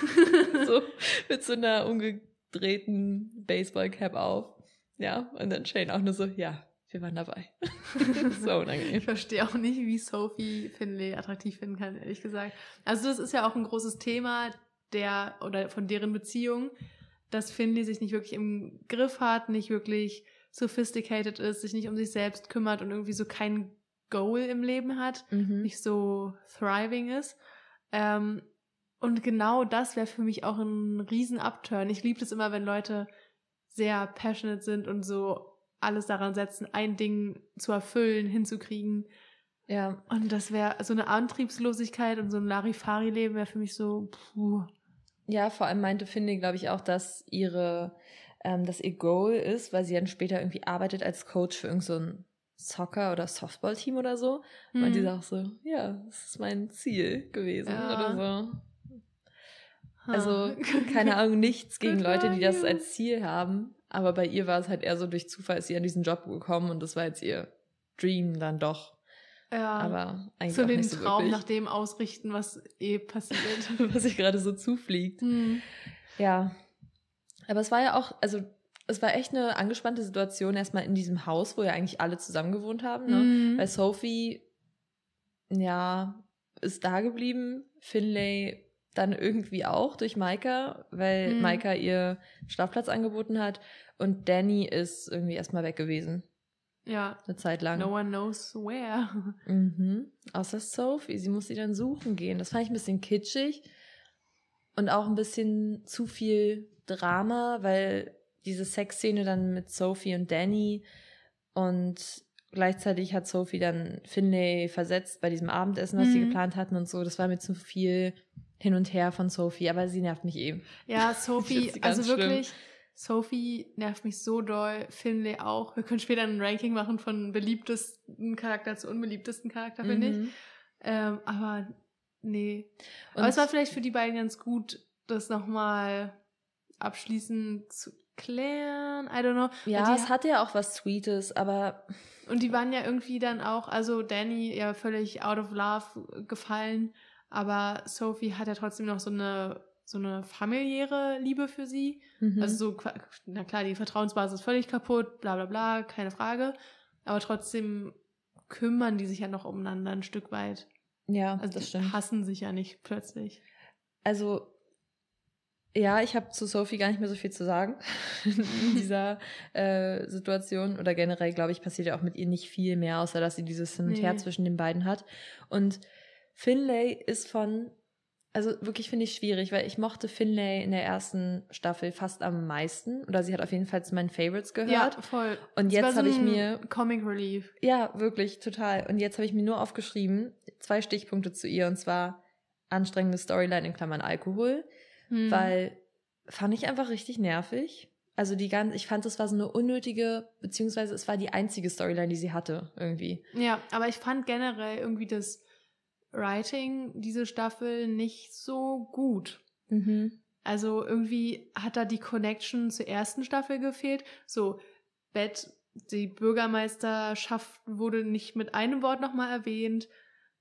S3: so mit so einer umgedrehten Baseballcap auf. Ja, und dann Shane auch nur so, ja, wir waren dabei. so unangenehm.
S1: Ich verstehe auch nicht, wie Sophie Finlay attraktiv finden kann, ehrlich gesagt. Also das ist ja auch ein großes Thema der oder von deren Beziehung, dass Finlay sich nicht wirklich im Griff hat, nicht wirklich sophisticated ist, sich nicht um sich selbst kümmert und irgendwie so kein Goal im Leben hat,
S3: Mhm.
S1: nicht so thriving ist. Ähm, und genau das wäre für mich auch ein riesen Upturn. Ich liebe es immer, wenn Leute sehr passionate sind und so alles daran setzen, ein Ding zu erfüllen, hinzukriegen.
S3: Ja,
S1: Und das wäre so eine Antriebslosigkeit und so ein Larifari-Leben wäre für mich so, puh.
S3: Ja, vor allem meinte Finley, glaube ich, auch, dass ihre, ähm, dass ihr Goal ist, weil sie dann später irgendwie arbeitet als Coach für irgendein so Soccer- oder Softball-Team oder so. Und
S1: Hm.
S3: die sagt so, ja, das ist mein Ziel gewesen
S1: Ja.
S3: oder so. Also, keine Ahnung, nichts gegen Leute, die das als Ziel haben. Aber bei ihr war es halt eher so durch Zufall ist sie an diesen Job gekommen und das war jetzt ihr Dream dann doch.
S1: Ja,
S3: Aber eigentlich
S1: so den
S3: so
S1: Traum
S3: wirklich,
S1: nach dem ausrichten, was eh passiert.
S3: was sich gerade so zufliegt.
S1: hm.
S3: Ja. Aber es war ja auch, also es war echt eine angespannte Situation erstmal in diesem Haus, wo ja eigentlich alle zusammen gewohnt haben. Ne?
S1: Mhm.
S3: Weil Sophie, ja, ist da geblieben. Finlay dann irgendwie auch durch Maika, weil
S1: Mhm.
S3: Maika ihr Schlafplatz angeboten hat. Und Danny ist irgendwie erstmal weg gewesen.
S1: Ja,
S3: Eine Zeit lang.
S1: no one knows where.
S3: Mhm. Außer Sophie. Sie muss sie dann suchen gehen. Das fand ich ein bisschen kitschig. Und auch ein bisschen zu viel Drama, weil diese Sexszene dann mit Sophie und Danny und gleichzeitig hat Sophie dann Finlay versetzt bei diesem Abendessen, was sie
S1: Mhm.
S3: geplant hatten und so. Das war mir zu viel hin und her von Sophie, aber sie nervt mich eben.
S1: Ja, Sophie,
S3: sie
S1: also
S3: schlimm.
S1: wirklich, Sophie nervt mich so doll, Finlay auch. Wir können später ein Ranking machen von beliebtesten Charakter zu unbeliebtesten Charakter, finde ich.
S3: Mhm.
S1: Ähm, aber nee.
S3: Und
S1: aber es war vielleicht für die beiden ganz gut, das nochmal abschließend zu klären. I don't know.
S3: ja,
S1: die,
S3: es hatte ja auch was Sweetes, aber
S1: Und die waren ja irgendwie dann auch, also Danny ja völlig out of love gefallen, aber Sophie hat ja trotzdem noch so eine so eine familiäre Liebe für sie.
S3: mhm.
S1: Also so, na klar, die Vertrauensbasis ist völlig kaputt, bla bla bla, keine Frage. Aber trotzdem kümmern die sich ja noch umeinander ein Stück weit.
S3: ja,
S1: Also
S3: das stimmt.
S1: hassen sich ja nicht plötzlich.
S3: Also, ja, ich habe zu Sophie gar nicht mehr so viel zu sagen in dieser äh, Situation. Oder generell, glaube ich, passiert ja auch mit ihr nicht viel mehr, außer dass sie dieses Hin und Her
S1: Nee.
S3: zwischen den beiden hat. Und Finlay ist von, also wirklich finde ich schwierig, weil ich mochte Finlay in der ersten Staffel fast am meisten. Oder sie hat auf jeden Fall zu meinen Favorites gehört.
S1: Ja, voll.
S3: Und
S1: Es
S3: jetzt
S1: so
S3: habe ich mir
S1: Comic Relief.
S3: ja, wirklich, total. Und jetzt habe ich mir nur aufgeschrieben, zwei Stichpunkte zu ihr. Und zwar anstrengende Storyline in Klammern Alkohol,
S1: Hm.
S3: weil fand ich einfach richtig nervig. Also die ganze, ich fand, es war so eine unnötige, beziehungsweise es war die einzige Storyline, die sie hatte, irgendwie.
S1: Ja, aber ich fand generell irgendwie das Writing diese Staffel nicht so gut. Also irgendwie hat da die Connection zur ersten Staffel gefehlt. So, Beth, die Bürgermeisterschaft wurde nicht mit einem Wort nochmal erwähnt.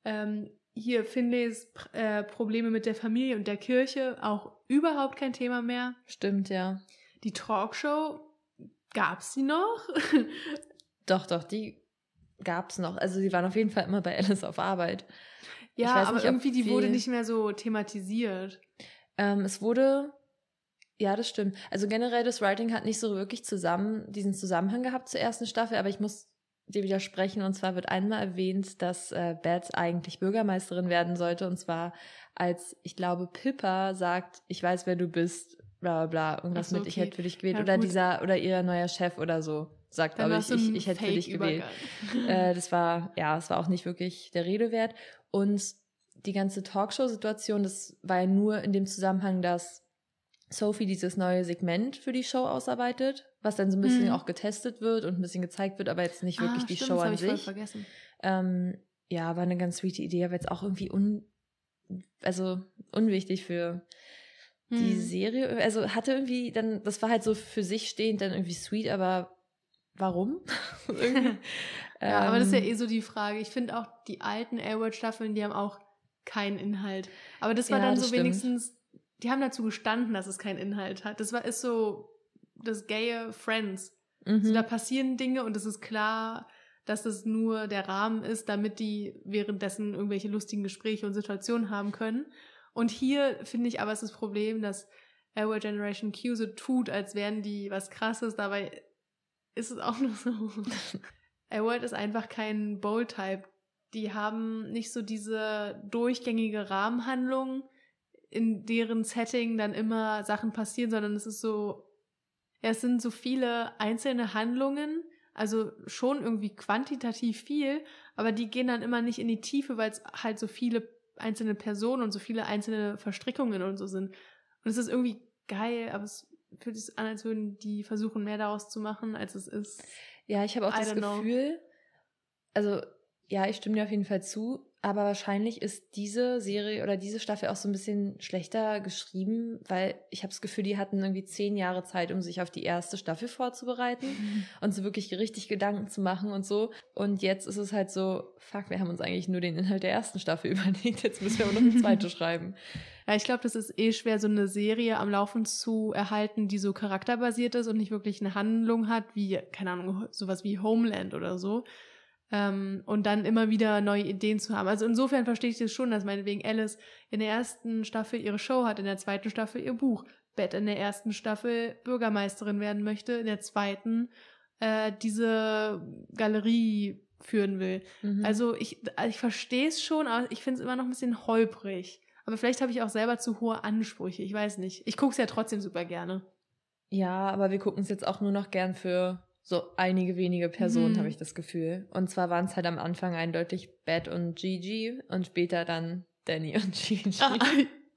S1: Ähm, hier Finleys äh, Probleme mit der Familie und der Kirche auch überhaupt kein Thema mehr.
S3: Stimmt, ja.
S1: Die Talkshow, gab's sie noch?
S3: Doch, doch, die gab's noch. Also sie waren auf jeden Fall immer bei Alice auf Arbeit. Ich
S1: ja, aber
S3: nicht,
S1: irgendwie die wurde nicht mehr so thematisiert.
S3: Ähm, es wurde, ja, das stimmt. Also generell das Writing hat nicht so wirklich zusammen, diesen Zusammenhang gehabt zur ersten Staffel, aber ich muss dir widersprechen. Und zwar wird einmal erwähnt, dass äh, Beth eigentlich Bürgermeisterin werden sollte. Und zwar als, ich glaube, Pippa sagt, ich weiß, wer du bist, bla bla bla, irgendwas
S1: so,
S3: mit, ich
S1: okay.
S3: hätte für dich gewählt.
S1: Ja,
S3: oder
S1: gut.
S3: dieser, oder ihr neuer Chef oder so, sagt,
S1: Dann
S3: glaube ich, ich, ich hätte für dich gewählt. Äh, das war, ja, es war auch nicht wirklich der Rede wert. Und die ganze Talkshow-Situation, das war ja nur in dem Zusammenhang, dass Sophie dieses neue Segment für die Show ausarbeitet, was dann so ein bisschen
S1: Mhm.
S3: auch getestet wird und ein bisschen gezeigt wird, aber jetzt nicht wirklich
S1: ah,
S3: die
S1: stimmt,
S3: Show an
S1: voll
S3: sich.
S1: vergessen.
S3: Ähm, ja, war eine ganz sweete Idee, aber jetzt auch irgendwie un, also unwichtig für die
S1: Hm.
S3: Serie. Also hatte irgendwie dann, das war halt so für sich stehend dann irgendwie sweet, aber warum?
S1: Ja, aber das ist ja
S3: Ähm,
S1: eh so die Frage. Ich finde auch die alten Airworld-Staffeln, die haben auch keinen Inhalt. Aber das war
S3: Ja,
S1: dann
S3: das
S1: so
S3: stimmt.
S1: wenigstens, die haben dazu gestanden, dass es keinen Inhalt hat. Das war ist so das gaye Friends.
S3: mhm.
S1: So, da passieren Dinge und es ist klar, dass das nur der Rahmen ist, damit die währenddessen irgendwelche lustigen Gespräche und Situationen haben können. Und hier finde ich aber ist das Problem, dass Airworld Generation Q so tut, als wären die was krasses, dabei ist es auch nur so. Airworld ist einfach kein Bowl-Type. Die haben nicht so diese durchgängige Rahmenhandlung, in deren Setting dann immer Sachen passieren, sondern es ist so, ja, es sind so viele einzelne Handlungen, also schon irgendwie quantitativ viel, aber die gehen dann immer nicht in die Tiefe, weil es halt so viele einzelne Personen und so viele einzelne Verstrickungen und so sind. Und es ist irgendwie geil, aber es fühlt sich an, als würden die versuchen, mehr daraus zu machen, als es ist.
S3: Ja, ich habe auch
S1: I
S3: das
S1: don't know.
S3: Gefühl, also ja, ich stimme dir auf jeden Fall zu, aber wahrscheinlich ist diese Serie oder diese Staffel auch so ein bisschen schlechter geschrieben, weil ich habe das Gefühl, die hatten irgendwie zehn Jahre Zeit, um sich auf die erste Staffel vorzubereiten und so wirklich richtig Gedanken zu machen und so. Und jetzt ist es halt so, fuck, wir haben uns eigentlich nur den Inhalt der ersten Staffel überlegt, jetzt müssen wir auch noch eine zweite schreiben.
S1: Ja, ich glaube, das ist eh schwer, so eine Serie am Laufen zu erhalten, die so charakterbasiert ist und nicht wirklich eine Handlung hat, wie, keine Ahnung, sowas wie Homeland oder so. Ähm, und dann immer wieder neue Ideen zu haben. Also insofern verstehe ich das schon, dass meinetwegen Alice in der ersten Staffel ihre Show hat, in der zweiten Staffel ihr Buch, Beth in der ersten Staffel Bürgermeisterin werden möchte, in der zweiten äh, diese Galerie führen will.
S3: Mhm.
S1: Also ich, ich verstehe es schon, aber ich finde es immer noch ein bisschen holprig. Aber vielleicht habe ich auch selber zu hohe Ansprüche. Ich weiß nicht. Ich gucke es ja trotzdem super gerne.
S3: Ja, aber wir gucken es jetzt auch nur noch gern für so einige wenige Personen,
S1: Mhm.
S3: habe ich das Gefühl. Und zwar waren es halt am Anfang eindeutig Beth und Gigi und später dann Danny und Gigi.
S1: Ah,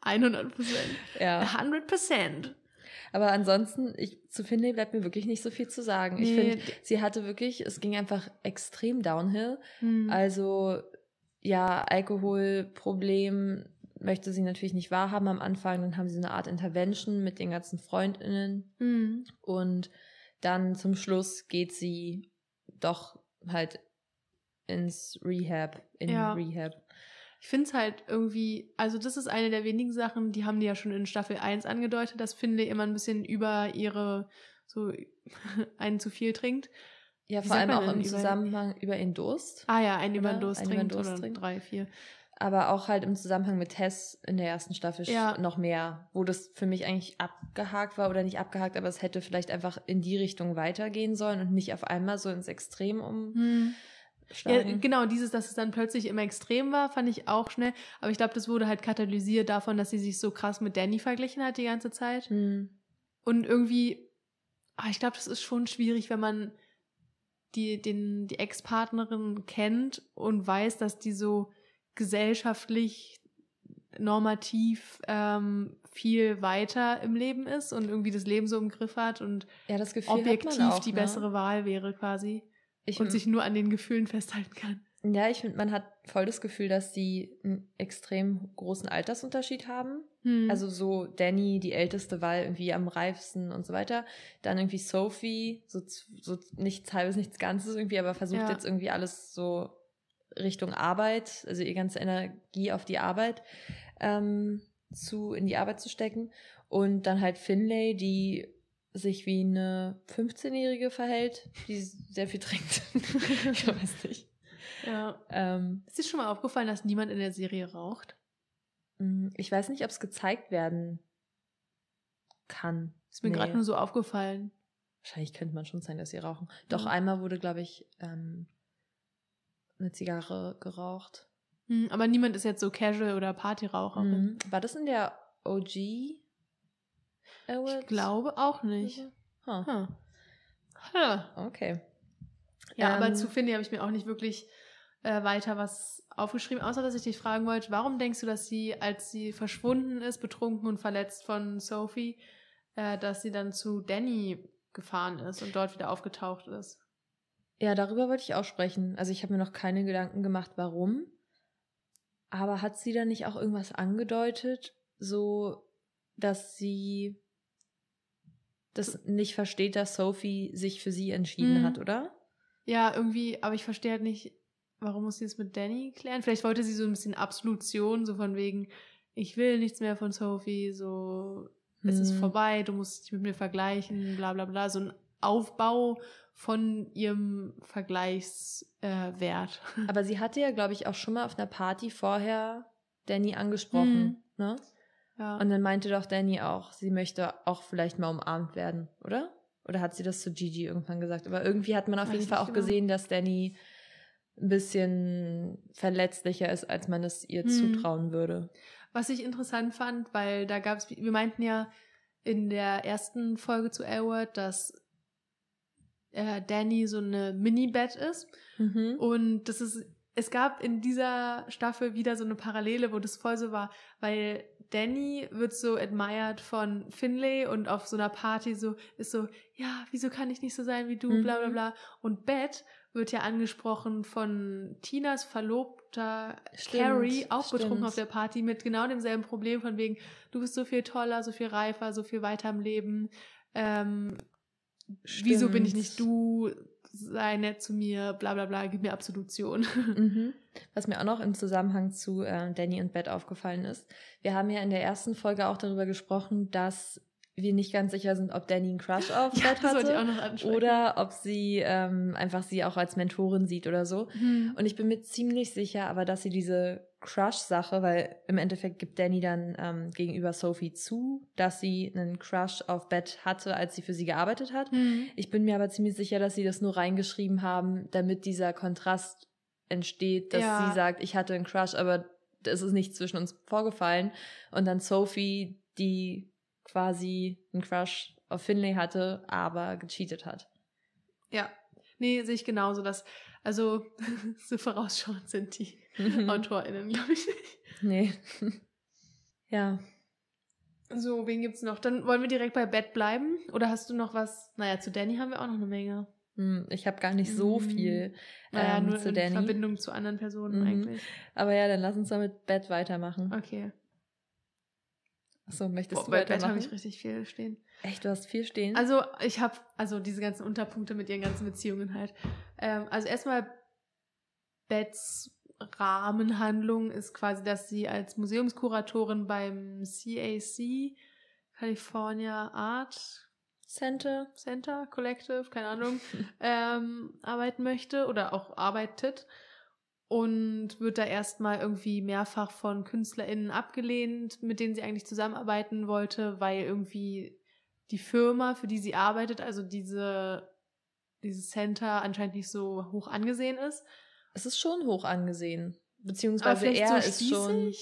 S1: 100 Prozent.
S3: ja.
S1: 100 Prozent.
S3: Aber ansonsten, ich, zu Finlay bleibt mir wirklich nicht so viel zu sagen. Ich
S1: Nee.
S3: finde, sie hatte wirklich, es ging einfach extrem downhill.
S1: Hm.
S3: Also, ja, Alkoholproblem möchte sie natürlich nicht wahrhaben am Anfang. Dann haben sie so eine Art Intervention mit den ganzen FreundInnen.
S1: Hm.
S3: Und dann zum Schluss geht sie doch halt ins Rehab, in
S1: Ja.
S3: Rehab.
S1: Ich finde es halt irgendwie, also das ist eine der wenigen Sachen, die haben die ja schon in Staffel 1 angedeutet, dass Finlay immer ein bisschen über ihre, so einen zu viel trinkt.
S3: Ja,
S1: Wie
S3: vor allem auch im
S1: über-
S3: Zusammenhang über ihren Durst.
S1: Ah ja, einen über den Durst
S3: Einen über den
S1: trinkt
S3: Durst
S1: oder
S3: trinkt.
S1: drei, vier.
S3: Aber auch halt im Zusammenhang mit Tess in der ersten Staffel
S1: Ja.
S3: noch mehr, wo das für mich eigentlich abgehakt war oder nicht abgehakt, aber es hätte vielleicht einfach in die Richtung weitergehen sollen und nicht auf einmal so ins Extrem
S1: Hm. Ja, genau, dieses, dass es dann plötzlich im Extrem war, fand ich auch schnell. Aber ich glaube, das wurde halt katalysiert davon, dass sie sich so krass mit Danny verglichen hat die ganze Zeit.
S3: Hm.
S1: Und irgendwie, ah, ich glaube, das ist schon schwierig, wenn man die, den, die Ex-Partnerin kennt und weiß, dass die so gesellschaftlich normativ ähm, viel weiter im Leben ist und irgendwie das Leben so im Griff hat und
S3: Ja, das Gefühl
S1: objektiv
S3: auch,
S1: die
S3: ne?
S1: bessere Wahl wäre quasi
S3: Ich
S1: und sich nur an den Gefühlen festhalten kann.
S3: Ja, ich finde, man hat voll das Gefühl, dass die einen extrem großen Altersunterschied haben.
S1: Hm.
S3: Also so Danny, die älteste, war irgendwie am reifsten und so weiter. Dann irgendwie Sophie, so, so nichts halbes, nichts Ganzes irgendwie, aber versucht
S1: Ja.
S3: jetzt irgendwie alles so Richtung Arbeit, also ihr ganze Energie auf die Arbeit ähm, zu, in die Arbeit zu stecken. Und dann halt Finlay, die sich wie eine 15-Jährige verhält, die sehr viel trinkt. ich weiß nicht.
S1: ja.
S3: Ähm,
S1: Ist dir schon mal aufgefallen, dass niemand in der Serie raucht?
S3: mh, ich weiß nicht, ob es gezeigt werden kann.
S1: Ist mir
S3: Nee.
S1: gerade nur so aufgefallen.
S3: Wahrscheinlich könnte man schon sein, dass sie rauchen. Doch
S1: Ja.
S3: einmal wurde, glaube ich, ähm, eine Zigarre geraucht.
S1: Hm, aber niemand ist jetzt so Casual oder Partyraucherin.
S3: Mhm. War das in der OG Awards?
S1: Ich glaube auch nicht.
S3: Huh.
S1: Huh. Huh.
S3: Okay.
S1: Ja, aber
S3: Ähm,
S1: zu Finley habe ich mir auch nicht wirklich äh, weiter was aufgeschrieben, außer dass ich dich fragen wollte, warum denkst du, dass sie, als sie verschwunden ist, betrunken und verletzt von Sophie, äh, dass sie dann zu Danny gefahren ist und dort wieder aufgetaucht ist?
S3: Ja, darüber wollte ich auch sprechen. Also ich habe mir noch keine Gedanken gemacht, warum. Aber hat sie da nicht auch irgendwas angedeutet, so dass sie das nicht versteht, dass Sophie sich für sie entschieden
S1: Mhm.
S3: hat, oder?
S1: Ja, irgendwie, aber ich verstehe halt nicht, warum muss sie es mit Danny klären? Vielleicht wollte sie so ein bisschen Absolution, so von wegen, ich will nichts mehr von Sophie, so, es ist
S3: Hm.
S1: vorbei, du musst dich mit mir vergleichen, bla bla bla. So ein Aufbau von ihrem Vergleichswert. Äh.
S3: Aber sie hatte ja, glaube ich, auch schon mal auf einer Party vorher Danny angesprochen,
S1: Mhm.
S3: ne?
S1: ja.
S3: Und dann meinte doch Danny auch, sie möchte auch vielleicht mal umarmt werden, oder? Oder hat sie das zu Gigi irgendwann gesagt? Aber irgendwie hat man auf
S1: Weiß
S3: jeden Fall auch
S1: genau.
S3: gesehen, dass Danny ein bisschen verletzlicher ist, als man es ihr
S1: Mhm.
S3: zutrauen würde.
S1: Was ich interessant fand, weil da gab es, wir meinten ja in der ersten Folge zu Elwood, dass äh, Danny so eine Mini-Bett ist.
S3: Mhm.
S1: Und das ist, es gab in dieser Staffel wieder so eine Parallele, wo das voll so war, weil Danny wird so admired von Finlay und auf so einer Party so ist so, ja, wieso kann ich nicht so sein wie du, bla bla
S3: Mhm.
S1: bla. Und Beth wird ja angesprochen von Tinas Verlobter
S3: Stimmt,
S1: Carrie, auch betrunken
S3: stimmt.
S1: auf der Party mit genau demselben Problem von wegen, du bist so viel toller, so viel reifer, so viel weiter im Leben. Ähm, wieso bin ich
S3: Stimmt.
S1: nicht du? Sei nett zu mir, bla bla bla, gib mir Absolution.
S3: Mhm. Was mir auch noch im Zusammenhang zu äh, Danny und Beth aufgefallen ist, wir haben ja in der ersten Folge auch darüber gesprochen, dass wir nicht ganz sicher sind, ob Danny einen Crush auf
S1: Ja,
S3: Beth
S1: das wollte ich auch
S3: hatte oder ob sie ähm, einfach sie auch als Mentorin sieht oder so.
S1: Hm.
S3: Und ich bin mir ziemlich sicher, aber dass sie diese Crush-Sache, weil im Endeffekt gibt Danny dann ähm, gegenüber Sophie zu, dass sie einen Crush auf Beth hatte, als sie für sie gearbeitet hat.
S1: Hm.
S3: Ich bin mir aber ziemlich sicher, dass sie das nur reingeschrieben haben, damit dieser Kontrast entsteht, dass
S1: Ja.
S3: sie sagt, ich hatte einen Crush, aber es ist nicht zwischen uns vorgefallen. Und dann Sophie, die quasi einen Crush auf Finlay hatte, aber gecheatet hat.
S1: Ja. Nee, sehe ich genauso, dass, also, so vorausschauend sind die AutorInnen, glaube ich nicht.
S3: nee. ja.
S1: So, wen gibt's noch? Dann wollen wir direkt bei Bett bleiben? Oder hast du noch was? Naja, zu Danny haben wir auch noch eine Menge.
S3: Hm, Ich habe gar nicht so
S1: Mm.
S3: viel
S1: Naja,
S3: ähm,
S1: nur
S3: zu
S1: in
S3: Danny.
S1: Verbindung zu anderen Personen
S3: Mhm.
S1: eigentlich.
S3: Aber ja, dann lass uns mal mit Bett weitermachen.
S1: Okay.
S3: Achso, möchtest
S1: Boah,
S3: du
S1: Bett habe
S3: weitermachen?
S1: ich richtig viel stehen.
S3: Echt, du hast viel stehen?
S1: Also, ich habe, also diese ganzen Unterpunkte mit ihren ganzen Beziehungen halt. Ähm, also erstmal Bets Rahmenhandlung ist quasi, dass sie als Museumskuratorin beim CAC, California Art
S3: Center?
S1: Center Collective, keine Ahnung, ähm, arbeiten möchte oder auch arbeitet und wird da erstmal irgendwie mehrfach von KünstlerInnen abgelehnt, mit denen sie eigentlich zusammenarbeiten wollte, weil irgendwie die Firma, für die sie arbeitet, also diese, dieses Center anscheinend nicht so hoch angesehen ist.
S3: Es ist schon hoch angesehen. Beziehungsweise er
S1: so
S3: ist schon.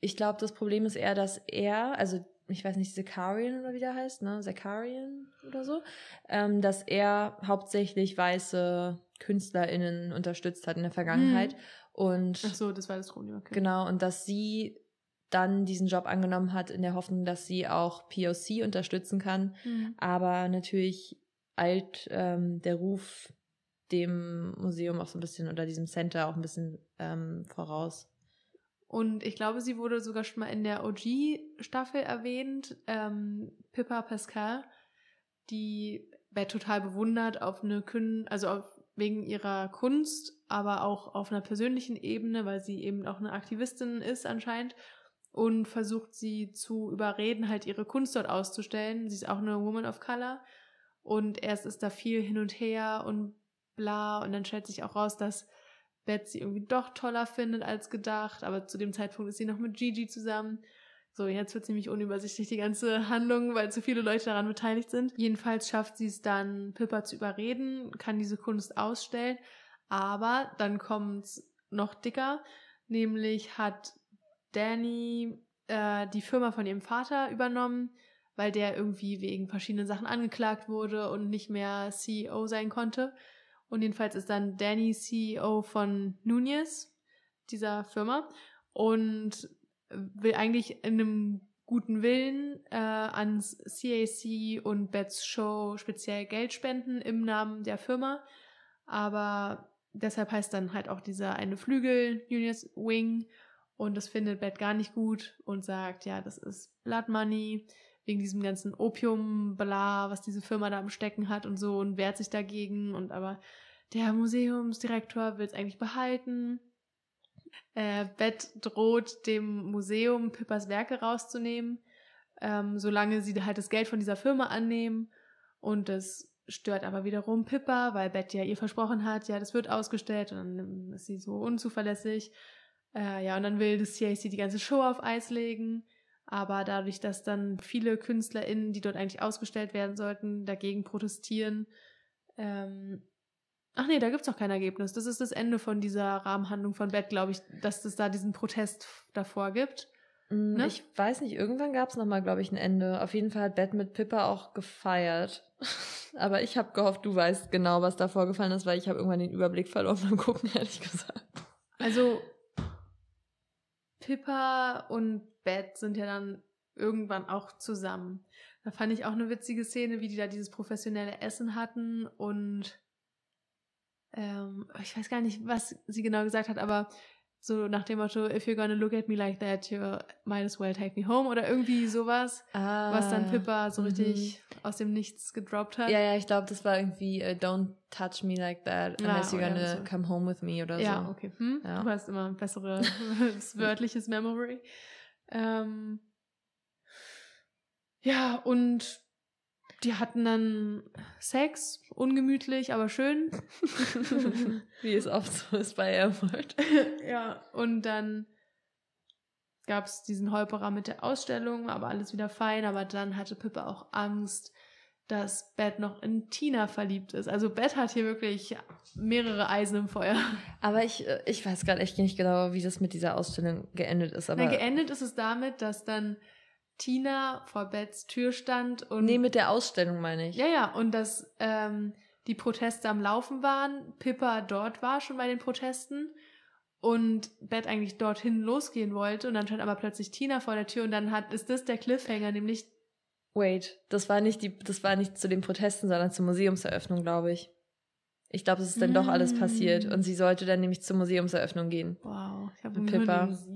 S3: Ich glaube, das Problem ist eher, dass er, also ich weiß nicht, Zakarian oder wie der heißt, ne? Zakarian oder so, ähm, dass er hauptsächlich weiße KünstlerInnen unterstützt hat in der Vergangenheit.
S1: Mhm.
S3: Und
S1: Ach so, das war das Problem. Okay.
S3: genau, und dass sie dann diesen Job angenommen hat, in der Hoffnung, dass sie auch POC unterstützen kann.
S1: Mhm.
S3: Aber natürlich eilt ähm, der Ruf dem Museum auch so ein bisschen oder diesem Center auch ein bisschen ähm, voraus.
S1: Und ich glaube, sie wurde sogar schon mal in der OG-Staffel erwähnt. Ähm, Pippa Pascal, die Beth total bewundert auf eine Kün also auf, wegen ihrer Kunst, aber auch auf einer persönlichen Ebene, weil sie eben auch eine Aktivistin ist anscheinend und versucht sie zu überreden, halt ihre Kunst dort auszustellen. Sie ist auch eine Woman of Color und erst ist da viel hin und her und bla und dann stellt sich auch raus, dass Beth sie irgendwie doch toller findet als gedacht, aber zu dem Zeitpunkt ist sie noch mit Gigi zusammen. So, jetzt wird ziemlich unübersichtlich die ganze Handlung, weil zu viele Leute daran beteiligt sind. Jedenfalls schafft sie es dann, Pippa zu überreden, kann diese Kunst ausstellen, aber dann kommt's noch dicker, nämlich hat Danny äh, die Firma von ihrem Vater übernommen, weil der irgendwie wegen verschiedenen Sachen angeklagt wurde und nicht mehr CEO sein konnte. Und jedenfalls ist dann Danny CEO von Nunez, dieser Firma, und will eigentlich in einem guten Willen äh, ans CAC und Bets Show speziell Geld spenden im Namen der Firma. Aber deshalb heißt dann halt auch dieser eine Flügel Nunez Wing. Und das findet Beth gar nicht gut und sagt, ja, das ist Blood Money, wegen diesem ganzen Opium, bla, was diese Firma da am Stecken hat und so und wehrt sich dagegen. Und aber der Museumsdirektor will es eigentlich behalten. Äh, Beth droht dem Museum Pippas Werke rauszunehmen, ähm, solange sie halt das Geld von dieser Firma annehmen. Und das stört aber wiederum Pippa, weil Beth ja ihr versprochen hat, ja, das wird ausgestellt und dann ist sie so unzuverlässig. Äh, ja, und dann will das CIC die ganze Show auf Eis legen. Aber dadurch, dass dann viele KünstlerInnen, die dort eigentlich ausgestellt werden sollten, dagegen protestieren, ähm, Ach nee, da gibt's noch kein Ergebnis. Das ist das Ende von dieser Rahmenhandlung von Bett, glaube ich, dass es da diesen Protest davor gibt.
S3: Mm,
S1: Ne?
S3: Ich weiß nicht, irgendwann gab es nochmal, glaube ich, ein Ende. Auf jeden Fall hat Beth mit Pippa auch gefeiert. Aber ich habe gehofft, du weißt genau, was da vorgefallen ist, weil ich habe irgendwann den Überblick verloren beim Gucken, ehrlich gesagt.
S1: Also Pippa und Beth sind ja dann irgendwann auch zusammen. Da fand ich auch eine witzige Szene, wie die da dieses professionelle Essen hatten und ähm, ich weiß gar nicht, was sie genau gesagt hat, aber so nach dem Motto, if you're gonna look at me like that, you might as well take me home oder irgendwie sowas, was dann Pippa so
S3: mhm.
S1: richtig aus dem Nichts gedroppt hat.
S3: Ja, ja, ich glaube, das war irgendwie uh, Don't touch me like that unless
S1: Ah,
S3: you're
S1: ja,
S3: gonna
S1: so.
S3: come home with me oder
S1: Ja,
S3: so.
S1: okay. Hm?
S3: Ja.
S1: Du hast immer ein besseres wörtliches Memory. Ähm, ja, und die hatten dann Sex, ungemütlich, aber schön.
S3: Wie es oft so ist bei Airport.
S1: ja, und dann gab es diesen Holperer mit der Ausstellung, aber alles wieder fein. Aber dann hatte Pippa auch Angst, dass Beth noch in Tina verliebt ist. Also Beth hat hier wirklich mehrere Eisen im Feuer.
S3: Aber ich, äh, ich weiß gerade echt nicht genau, wie das mit dieser Ausstellung geendet ist. Aber
S1: Na, geendet ist es damit, dass dann Tina vor Beths Tür stand und
S3: nee, mit der Ausstellung meine ich.
S1: ja ja und dass ähm, die Proteste am Laufen waren, Pippa dort war schon bei den Protesten und Beth eigentlich dorthin losgehen wollte und dann stand aber plötzlich Tina vor der Tür und dann hat ist das der Cliffhanger, nämlich
S3: Wait, das war nicht die, das war nicht zu den Protesten, sondern zur Museumseröffnung, glaube ich. Ich glaube, es ist dann doch alles passiert
S1: Mm.
S3: und sie sollte dann nämlich zur Museumseröffnung gehen.
S1: wow, ich habe nur
S3: Pippa.
S1: Sieb.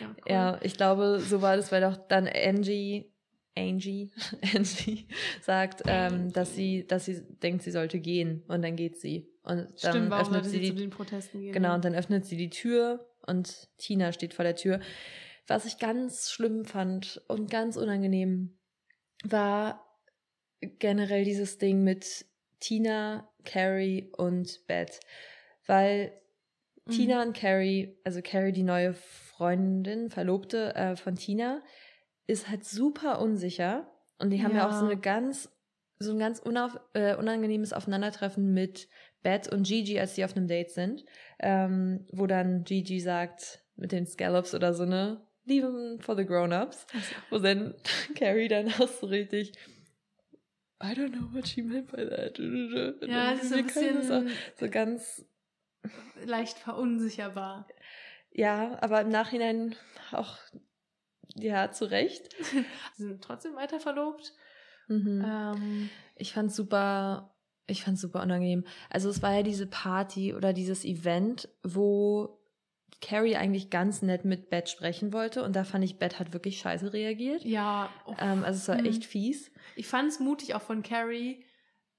S1: Ja, cool.
S3: Ja, ich glaube, so war das, weil doch dann Angie, Angie, Angie sagt, ähm, dass sie, dass sie denkt, sie sollte gehen und dann geht sie und dann
S1: Stimmt, warum
S3: öffnet sie
S1: sie zu
S3: die,
S1: den Protesten gehen?
S3: genau
S1: ja.
S3: und dann öffnet sie die Tür und Tina steht vor der Tür. Was ich ganz schlimm fand und ganz unangenehm war generell dieses Ding mit Tina, Carrie und Beth, weil
S1: Mhm.
S3: Tina und Carrie, also Carrie, die neue Freundin, Verlobte äh, von Tina, ist halt super unsicher. Und die haben ja, auch so
S1: Ja.
S3: eine ganz, so ein ganz unauf, äh, unangenehmes Aufeinandertreffen mit Beth und Gigi, als die auf einem Date sind. Ähm, wo dann Gigi sagt, mit den Scallops oder so, ne, leave them for the grown-ups. Wo dann Carrie dann auch so richtig I don't know what she meant by that.
S1: Ja, so ein bisschen
S3: so ganz
S1: leicht verunsicherbar.
S3: Ja, aber im Nachhinein auch, ja, zu Recht.
S1: Sie sind trotzdem weiter verlobt.
S3: Mhm.
S1: Ähm,
S3: Ich fand's super, ich fand's super unangenehm. Also es war ja diese Party oder dieses Event, wo Carrie eigentlich ganz nett mit Beth sprechen wollte und da fand ich, Beth hat wirklich scheiße reagiert.
S1: ja, oh,
S3: Ähm, also es war echt fies.
S1: ich fand es mutig auch von Carrie,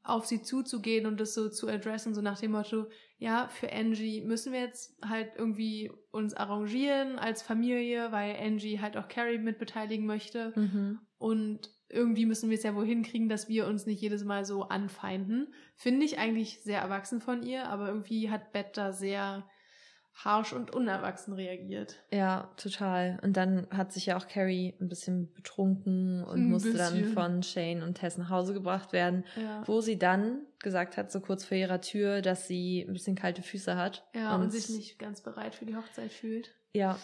S1: auf sie zuzugehen und das so zu adressen, so nach dem Motto, ja, für Angie müssen wir jetzt halt irgendwie uns arrangieren als Familie, weil Angie halt auch Carrie mitbeteiligen möchte.
S3: Mhm.
S1: Und irgendwie müssen wir es ja wohl hinkriegen, dass wir uns nicht jedes Mal so anfeinden. Finde ich eigentlich sehr erwachsen von ihr, aber irgendwie hat Beth da sehr harsh und unerwachsen reagiert.
S3: Ja, total. Und dann hat sich ja auch Carrie ein bisschen betrunken und
S1: Ein
S3: musste dann
S1: bisschen.
S3: von Shane und Tess nach Hause gebracht werden,
S1: Ja.
S3: wo sie dann gesagt hat, so kurz vor ihrer Tür, dass sie ein bisschen kalte Füße hat.
S1: Ja, und, sich nicht ganz bereit für die Hochzeit fühlt.
S3: Ja,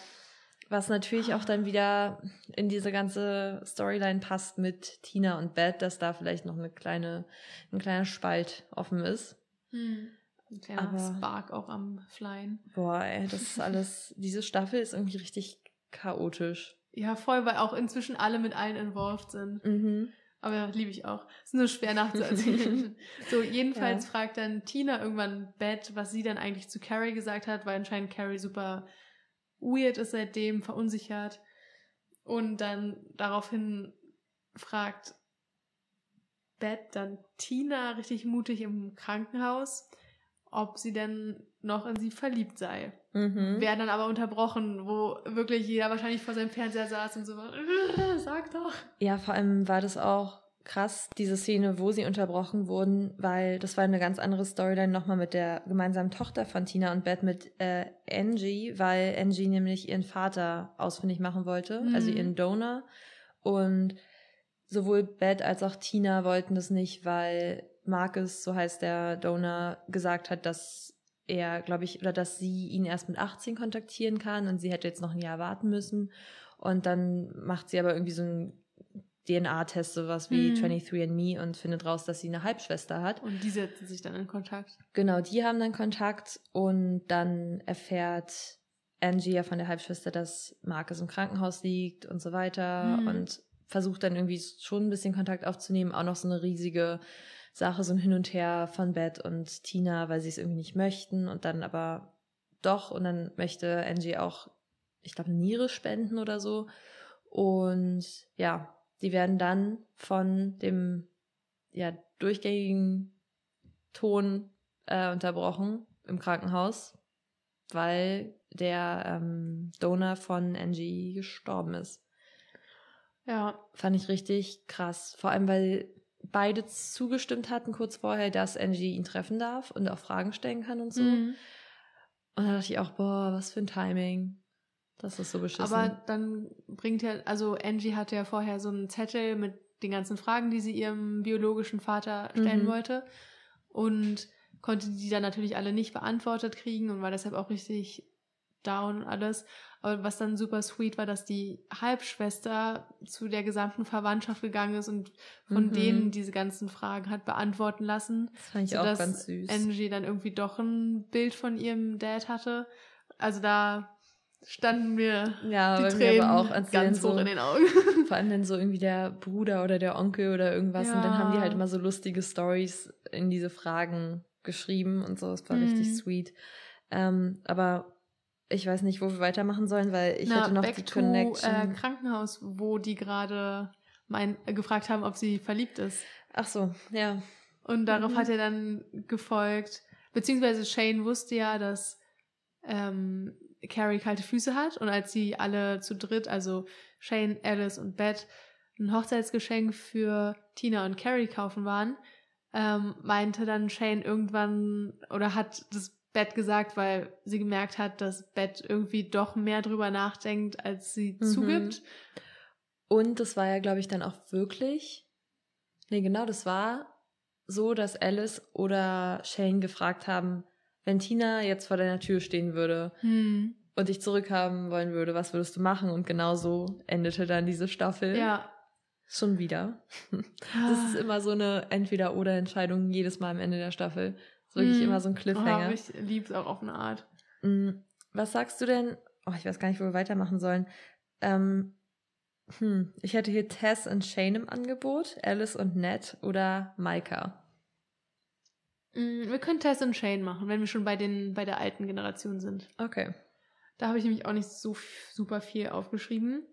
S3: was natürlich auch dann wieder in diese ganze Storyline passt mit Tina und Beth, dass da vielleicht noch eine kleine, ein kleiner Spalt offen ist.
S1: Ein kleiner
S3: Aber-
S1: Spark auch am Flyen.
S3: Boah, ey, das ist alles, diese Staffel ist irgendwie richtig chaotisch.
S1: Ja, voll, weil auch inzwischen alle mit allen involved sind.
S3: Mhm.
S1: Aber liebe ich auch. Ist nur schwer nachzuerzählen. so, jedenfalls
S3: Ja.
S1: fragt dann Tina irgendwann Beth, was sie dann eigentlich zu Carrie gesagt hat, weil anscheinend Carrie super weird ist seitdem, verunsichert. Und dann daraufhin fragt Beth dann Tina richtig mutig im Krankenhaus, ob sie denn noch in sie verliebt sei.
S3: Mhm.
S1: Werden dann aber unterbrochen, wo wirklich jeder wahrscheinlich vor seinem Fernseher saß und so war, "Äh, sag doch.
S3: Ja, vor allem war das auch krass, diese Szene, wo sie unterbrochen wurden, weil das war eine ganz andere Storyline nochmal mit der gemeinsamen Tochter von Tina und Beth mit äh, Angie, weil Angie nämlich ihren Vater ausfindig machen wollte,
S1: Mhm.
S3: also ihren Donor. Und sowohl Beth als auch Tina wollten das nicht, weil Marcus, so heißt der Donor, gesagt hat, dass er, glaube ich, oder dass sie ihn erst mit 18 kontaktieren kann und sie hätte jetzt noch ein Jahr warten müssen. Und dann macht sie aber irgendwie so einen DNA-Test, sowas wie
S1: Mhm.
S3: 23andMe und findet raus, dass sie eine Halbschwester hat.
S1: Und die setzen sich dann in Kontakt.
S3: Genau, die haben dann Kontakt und dann erfährt Angie ja von der Halbschwester, dass Marcus im Krankenhaus liegt und so weiter
S1: Mhm.
S3: und versucht dann irgendwie schon ein bisschen Kontakt aufzunehmen. Auch noch so eine riesige Sache, so ein Hin und Her von Beth und Tina, weil sie es irgendwie nicht möchten und dann aber doch und dann möchte Angie auch, ich glaube, Niere spenden oder so. Und ja, die werden dann von dem ja, durchgängigen Ton äh, unterbrochen im Krankenhaus, weil der ähm, Donor von Angie gestorben ist.
S1: Ja.
S3: Fand ich richtig krass. Vor allem, weil beide zugestimmt hatten kurz vorher, dass Angie ihn treffen darf und auch Fragen stellen kann und so.
S1: Mhm.
S3: Und da dachte ich auch, boah, was für ein Timing. Das ist so beschissen.
S1: Aber dann bringt ja, also Angie hatte ja vorher so einen Zettel mit den ganzen Fragen, die sie ihrem biologischen Vater stellen
S3: Mhm.
S1: wollte. Und konnte die dann natürlich alle nicht beantwortet kriegen und war deshalb auch richtig down und alles. Aber was dann super sweet war, dass die Halbschwester zu der gesamten Verwandtschaft gegangen ist und von
S3: Mhm.
S1: denen diese ganzen Fragen hat beantworten lassen.
S3: das fand ich auch ganz süß.
S1: Angie dann irgendwie doch ein Bild von ihrem Dad hatte. Also da standen mir
S3: ja,
S1: die Tränen
S3: aber auch als
S1: ganz
S3: so,
S1: hoch in den Augen.
S3: Vor allem dann so irgendwie der Bruder oder der Onkel oder irgendwas. Und dann
S1: Ja.
S3: haben die halt immer so lustige Stories in diese Fragen geschrieben und so. Es war
S1: Mhm.
S3: richtig sweet. Ähm, aber ich weiß nicht, wo wir weitermachen sollen, weil ich
S1: Na,
S3: hätte noch die
S1: to,
S3: Connection.
S1: Äh, Krankenhaus, wo die gerade mein, äh, gefragt haben, ob sie verliebt ist.
S3: Ach so, ja.
S1: Und darauf
S3: Mhm.
S1: hat er dann gefolgt, beziehungsweise Shane wusste ja, dass ähm, Carrie kalte Füße hat und als sie alle zu dritt, also Shane, Alice und Beth, ein Hochzeitsgeschenk für Tina und Carrie kaufen waren, ähm, meinte dann Shane irgendwann oder hat das Beth gesagt, weil sie gemerkt hat, dass Beth irgendwie doch mehr drüber nachdenkt, als sie
S3: Mhm.
S1: zugibt.
S3: Und das war ja, glaube ich, dann auch wirklich. Nee, genau, das war so, dass Alice oder Shane gefragt haben, wenn Tina jetzt vor deiner Tür stehen würde
S1: Hm.
S3: und dich zurückhaben wollen würde, was würdest du machen? Und genau so endete dann diese Staffel.
S1: Ja,
S3: Schon wieder. Das ist immer so eine Entweder-Oder-Entscheidung jedes Mal am Ende der Staffel. Das ist wirklich
S1: Mm.
S3: immer so ein
S1: Oh,
S3: Cliffhanger.
S1: aber ich lieb's auch auf eine Art.
S3: Mm, Was sagst du denn? Oh, ich weiß gar nicht, wo wir weitermachen sollen. Ähm, hm, ich hätte hier Tess und Shane im Angebot, Alice und Ned oder Maika.
S1: Mm, Wir können Tess und Shane machen, wenn wir schon bei, den, bei der alten Generation sind.
S3: Okay.
S1: Da habe ich nämlich auch nicht so super viel aufgeschrieben.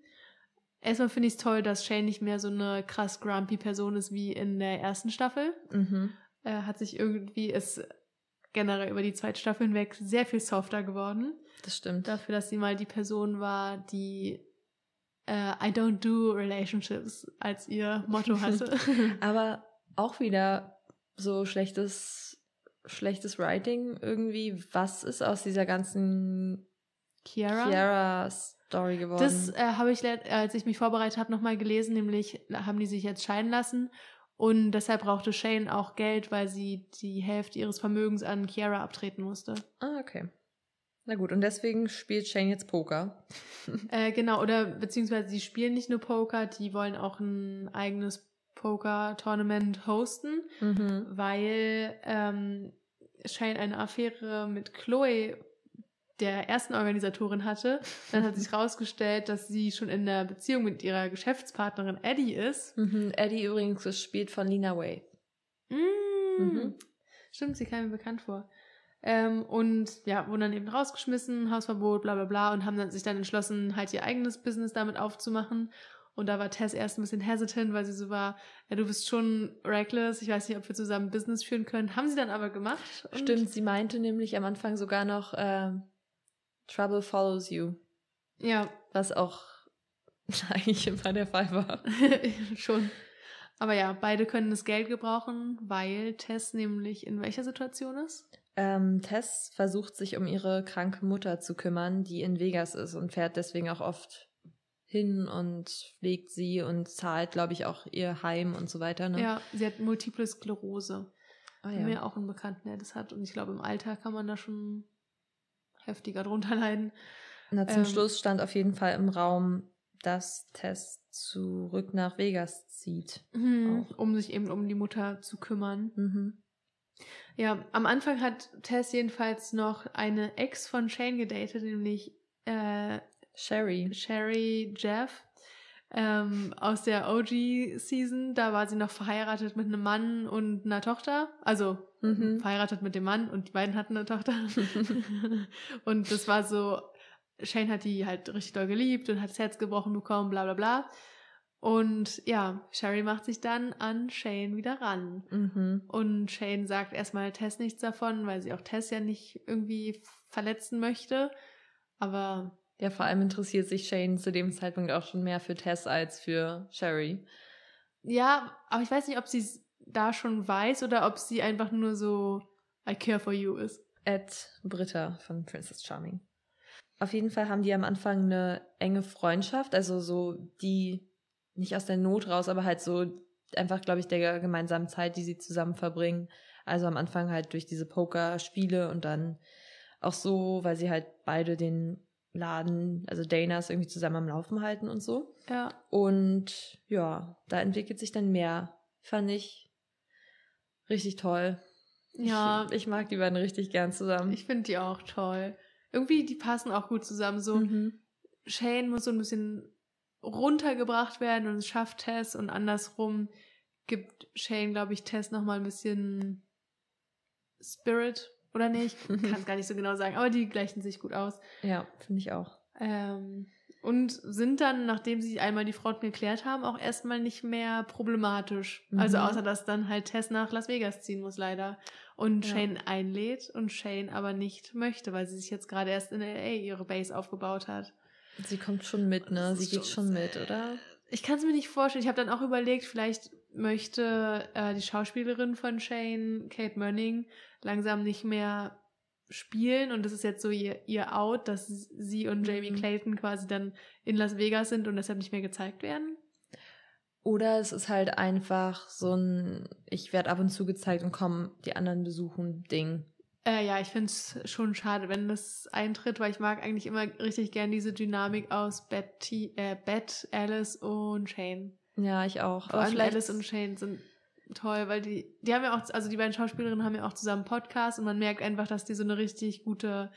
S1: Erstmal finde ich es toll, dass Shane nicht mehr so eine krass grumpy Person ist wie in der ersten Staffel.
S3: Mhm.
S1: Er hat sich irgendwie, ist generell über die zweite Staffel hinweg sehr viel softer geworden.
S3: Das stimmt.
S1: Dafür, dass sie mal die Person war, die äh, I don't do relationships als ihr Motto hatte.
S3: Aber auch wieder so schlechtes, schlechtes Writing irgendwie. Was ist aus dieser ganzen
S1: Kiara.
S3: Kiara-Story geworden?
S1: Das äh, habe ich, als ich mich vorbereitet habe, nochmal gelesen, nämlich haben die sich jetzt scheiden lassen und deshalb brauchte Shane auch Geld, weil sie die Hälfte ihres Vermögens an Kiara abtreten musste.
S3: ah, okay. Na gut, und deswegen spielt Shane jetzt Poker.
S1: Äh, genau, oder beziehungsweise sie spielen nicht nur Poker, die wollen auch ein eigenes Poker-Tournament hosten,
S3: Mhm.
S1: weil ähm, Shane eine Affäre mit Chloe, der ersten Organisatorin, hatte. Dann hat sich rausgestellt, dass sie schon in der Beziehung mit ihrer Geschäftspartnerin Eddie ist.
S3: Mhm. Eddie übrigens gespielt von Lina Way.
S1: Mm.
S3: Mhm.
S1: Stimmt, sie kam mir bekannt vor. Ähm, und ja, wurden dann eben rausgeschmissen, Hausverbot, bla bla bla, und haben dann, sich dann entschlossen, halt ihr eigenes Business damit aufzumachen. Und da war Tess erst ein bisschen hesitant, weil sie so war, ja, du bist schon reckless, ich weiß nicht, ob wir zusammen Business führen können. Haben sie dann aber gemacht.
S3: Stimmt, sie meinte nämlich am Anfang sogar noch ähm, Trouble follows you,
S1: Ja,
S3: was auch eigentlich immer der Fall war.
S1: schon. Aber ja, beide können das Geld gebrauchen, weil Tess nämlich in welcher Situation ist?
S3: Ähm, Tess versucht sich um ihre kranke Mutter zu kümmern, die in Vegas ist und fährt deswegen auch oft hin und pflegt sie und zahlt, glaube ich, auch ihr Heim und so weiter. Ne?
S1: Ja, sie hat Multiple Sklerose.
S3: ah,
S1: Mir
S3: ja.
S1: auch einen Bekannten, der das hat. Und ich glaube, im Alter kann man da schon heftiger drunter leiden.
S3: Na, zum
S1: ähm,
S3: Schluss stand auf jeden Fall im Raum, dass Tess zurück nach Vegas zieht. Auch.
S1: Um sich eben um die Mutter zu kümmern.
S3: Mhm.
S1: Ja, am Anfang hat Tess jedenfalls noch eine Ex von Shane gedatet, nämlich äh,
S3: Sherry.
S1: Sherry Jeff. Ähm, aus der OG-Season, da war sie noch verheiratet mit einem Mann und einer Tochter. Also
S3: Mhm.
S1: verheiratet mit dem Mann und die beiden hatten eine Tochter. und das war so, Shane hat die halt richtig doll geliebt und hat das Herz gebrochen bekommen, bla bla bla. Und ja, Sherry macht sich dann an Shane wieder ran.
S3: Mhm.
S1: Und Shane sagt erstmal Tess nichts davon, weil sie auch Tess ja nicht irgendwie verletzen möchte. Aber
S3: Ja, vor allem interessiert sich Shane zu dem Zeitpunkt auch schon mehr für Tess als für Sherry.
S1: ja, aber ich weiß nicht, ob sie es da schon weiß oder ob sie einfach nur so I care for you ist.
S3: Ed Britta von Princess Charming. Auf jeden Fall haben die am Anfang eine enge Freundschaft, also so die nicht aus der Not raus, aber halt so einfach, glaube ich, der gemeinsamen Zeit, die sie zusammen verbringen. Also am Anfang halt durch diese Pokerspiele und dann auch so, weil sie halt beide den Laden, also Danas irgendwie zusammen am Laufen halten und so.
S1: Ja.
S3: Und ja, da entwickelt sich dann mehr. Fand ich richtig toll.
S1: Ja,
S3: Ich, ich mag die beiden richtig gern zusammen.
S1: ich finde die auch toll. Irgendwie, die passen auch gut zusammen. So,
S3: Mhm.
S1: Shane muss so ein bisschen runtergebracht werden und es schafft Tess und andersrum gibt Shane, glaube ich, Tess nochmal ein bisschen Spirit. Oder nicht? Ich kann es gar nicht so genau sagen, aber die gleichen sich gut aus.
S3: Ja, finde ich auch.
S1: Ähm, und sind dann, nachdem sie einmal die Fronten geklärt haben, auch erstmal nicht mehr problematisch. Also
S3: Mhm.
S1: außer, dass dann halt Tess nach Las Vegas ziehen muss, leider. Und
S3: Ja.
S1: Shane einlädt und Shane aber nicht möchte, weil sie sich jetzt gerade erst in L.A. ihre Base aufgebaut hat.
S3: Sie kommt schon mit, ne? Sie geht
S1: schon
S3: mit, oder?
S1: Ich kann es mir nicht vorstellen. Ich habe dann auch überlegt, vielleicht möchte äh, die Schauspielerin von Shane, Kate Mönning, langsam nicht mehr spielen und das ist jetzt so ihr, ihr Out, dass sie und Jamie
S3: Mhm.
S1: Clayton quasi dann in Las Vegas sind und deshalb nicht mehr gezeigt werden.
S3: Oder es ist halt einfach so ein, ich werde ab und zu gezeigt und kommen die anderen besuchen Ding.
S1: Äh, ja, ich finde es schon schade, wenn das eintritt, weil ich mag eigentlich immer richtig gern diese Dynamik aus Betty, äh, Beth, Alice und Shane.
S3: Ja, ich auch.
S1: Vor allem
S3: vielleicht
S1: Alice und Shane sind toll, weil die, die haben ja auch, also die beiden Schauspielerinnen haben ja auch zusammen Podcast und man merkt einfach, dass die so eine richtig gute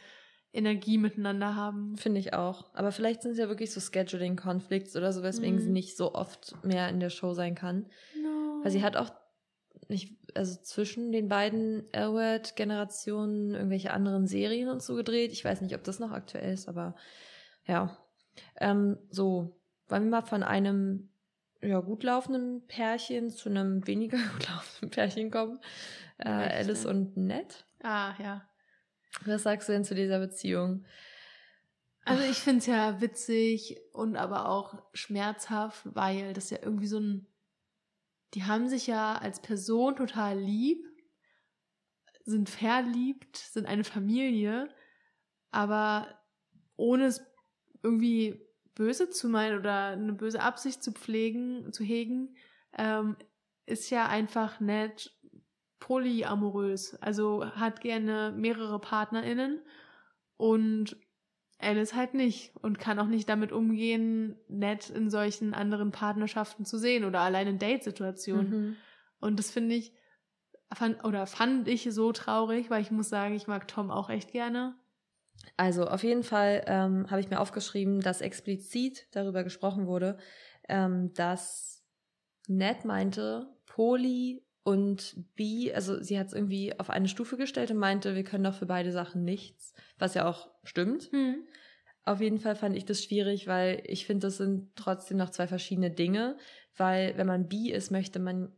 S1: Energie miteinander haben.
S3: Finde ich auch. Aber vielleicht sind es ja wirklich so Scheduling-Conflicts oder so, weswegen
S1: Mhm.
S3: sie nicht so oft mehr in der Show sein kann.
S1: No.
S3: Weil sie hat auch nicht, also zwischen den beiden Elwood-Generationen irgendwelche anderen Serien und so gedreht. Ich weiß nicht, ob das noch aktuell ist, aber ja. Ähm, so, wollen wir mal von einem ja, gut laufenden Pärchen zu einem weniger gut laufenden Pärchen kommen. Äh, Alice und Ned.
S1: Ah, ja.
S3: Was sagst du denn zu dieser Beziehung?
S1: Also ich finde es ja witzig und aber auch schmerzhaft, weil das ja irgendwie so ein. Die haben sich ja als Person total lieb, sind verliebt, sind eine Familie, aber ohne es irgendwie böse zu meinen oder eine böse Absicht zu pflegen, zu hegen, ähm, ist ja einfach nett polyamorös. Also hat gerne mehrere PartnerInnen und Alice halt nicht und kann auch nicht damit umgehen, nett in solchen anderen Partnerschaften zu sehen oder allein in Datesituationen.
S3: Mhm.
S1: Und das finde ich, fand, oder fand ich so traurig, weil ich muss sagen, ich mag Tom auch echt gerne.
S3: Also auf jeden Fall ähm, habe ich mir aufgeschrieben, dass explizit darüber gesprochen wurde, ähm, dass Ned meinte, Poli und Bi, also sie hat es irgendwie auf eine Stufe gestellt und meinte, wir können doch für beide Sachen nichts, was ja auch stimmt. Auf jeden Fall fand ich das schwierig, weil ich finde, das sind trotzdem noch zwei verschiedene Dinge, weil wenn man bi ist, möchte man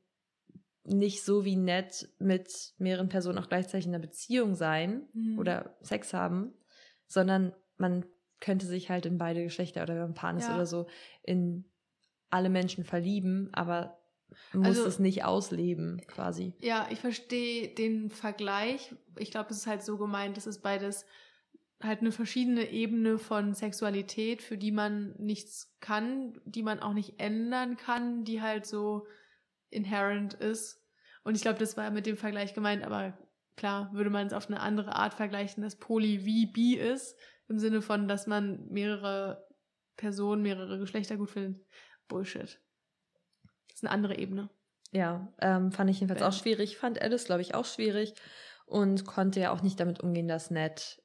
S3: nicht so wie Ned mit mehreren Personen auch gleichzeitig in einer Beziehung sein
S1: Mhm.
S3: oder Sex haben, sondern man könnte sich halt in beide Geschlechter oder wenn man Pan ist
S1: Ja.
S3: oder so in alle Menschen verlieben, aber muss
S1: Also-
S3: es nicht ausleben quasi.
S1: Ja, ich verstehe den Vergleich. Ich glaube, es ist halt so gemeint, es ist beides halt eine verschiedene Ebene von Sexualität, für die man nichts kann, die man auch nicht ändern kann, die halt so inherent ist. Und ich glaube, das war mit dem Vergleich gemeint, aber klar, würde man es auf eine andere Art vergleichen, dass Poly wie Bi ist, im Sinne von, dass man mehrere Personen, mehrere Geschlechter gut findet. Bullshit. Das ist eine andere Ebene.
S3: Ja, ähm, fand ich jedenfalls
S1: Ben.
S3: auch schwierig. Fand Alice, glaube ich, auch schwierig und konnte ja auch nicht damit umgehen, dass Ned,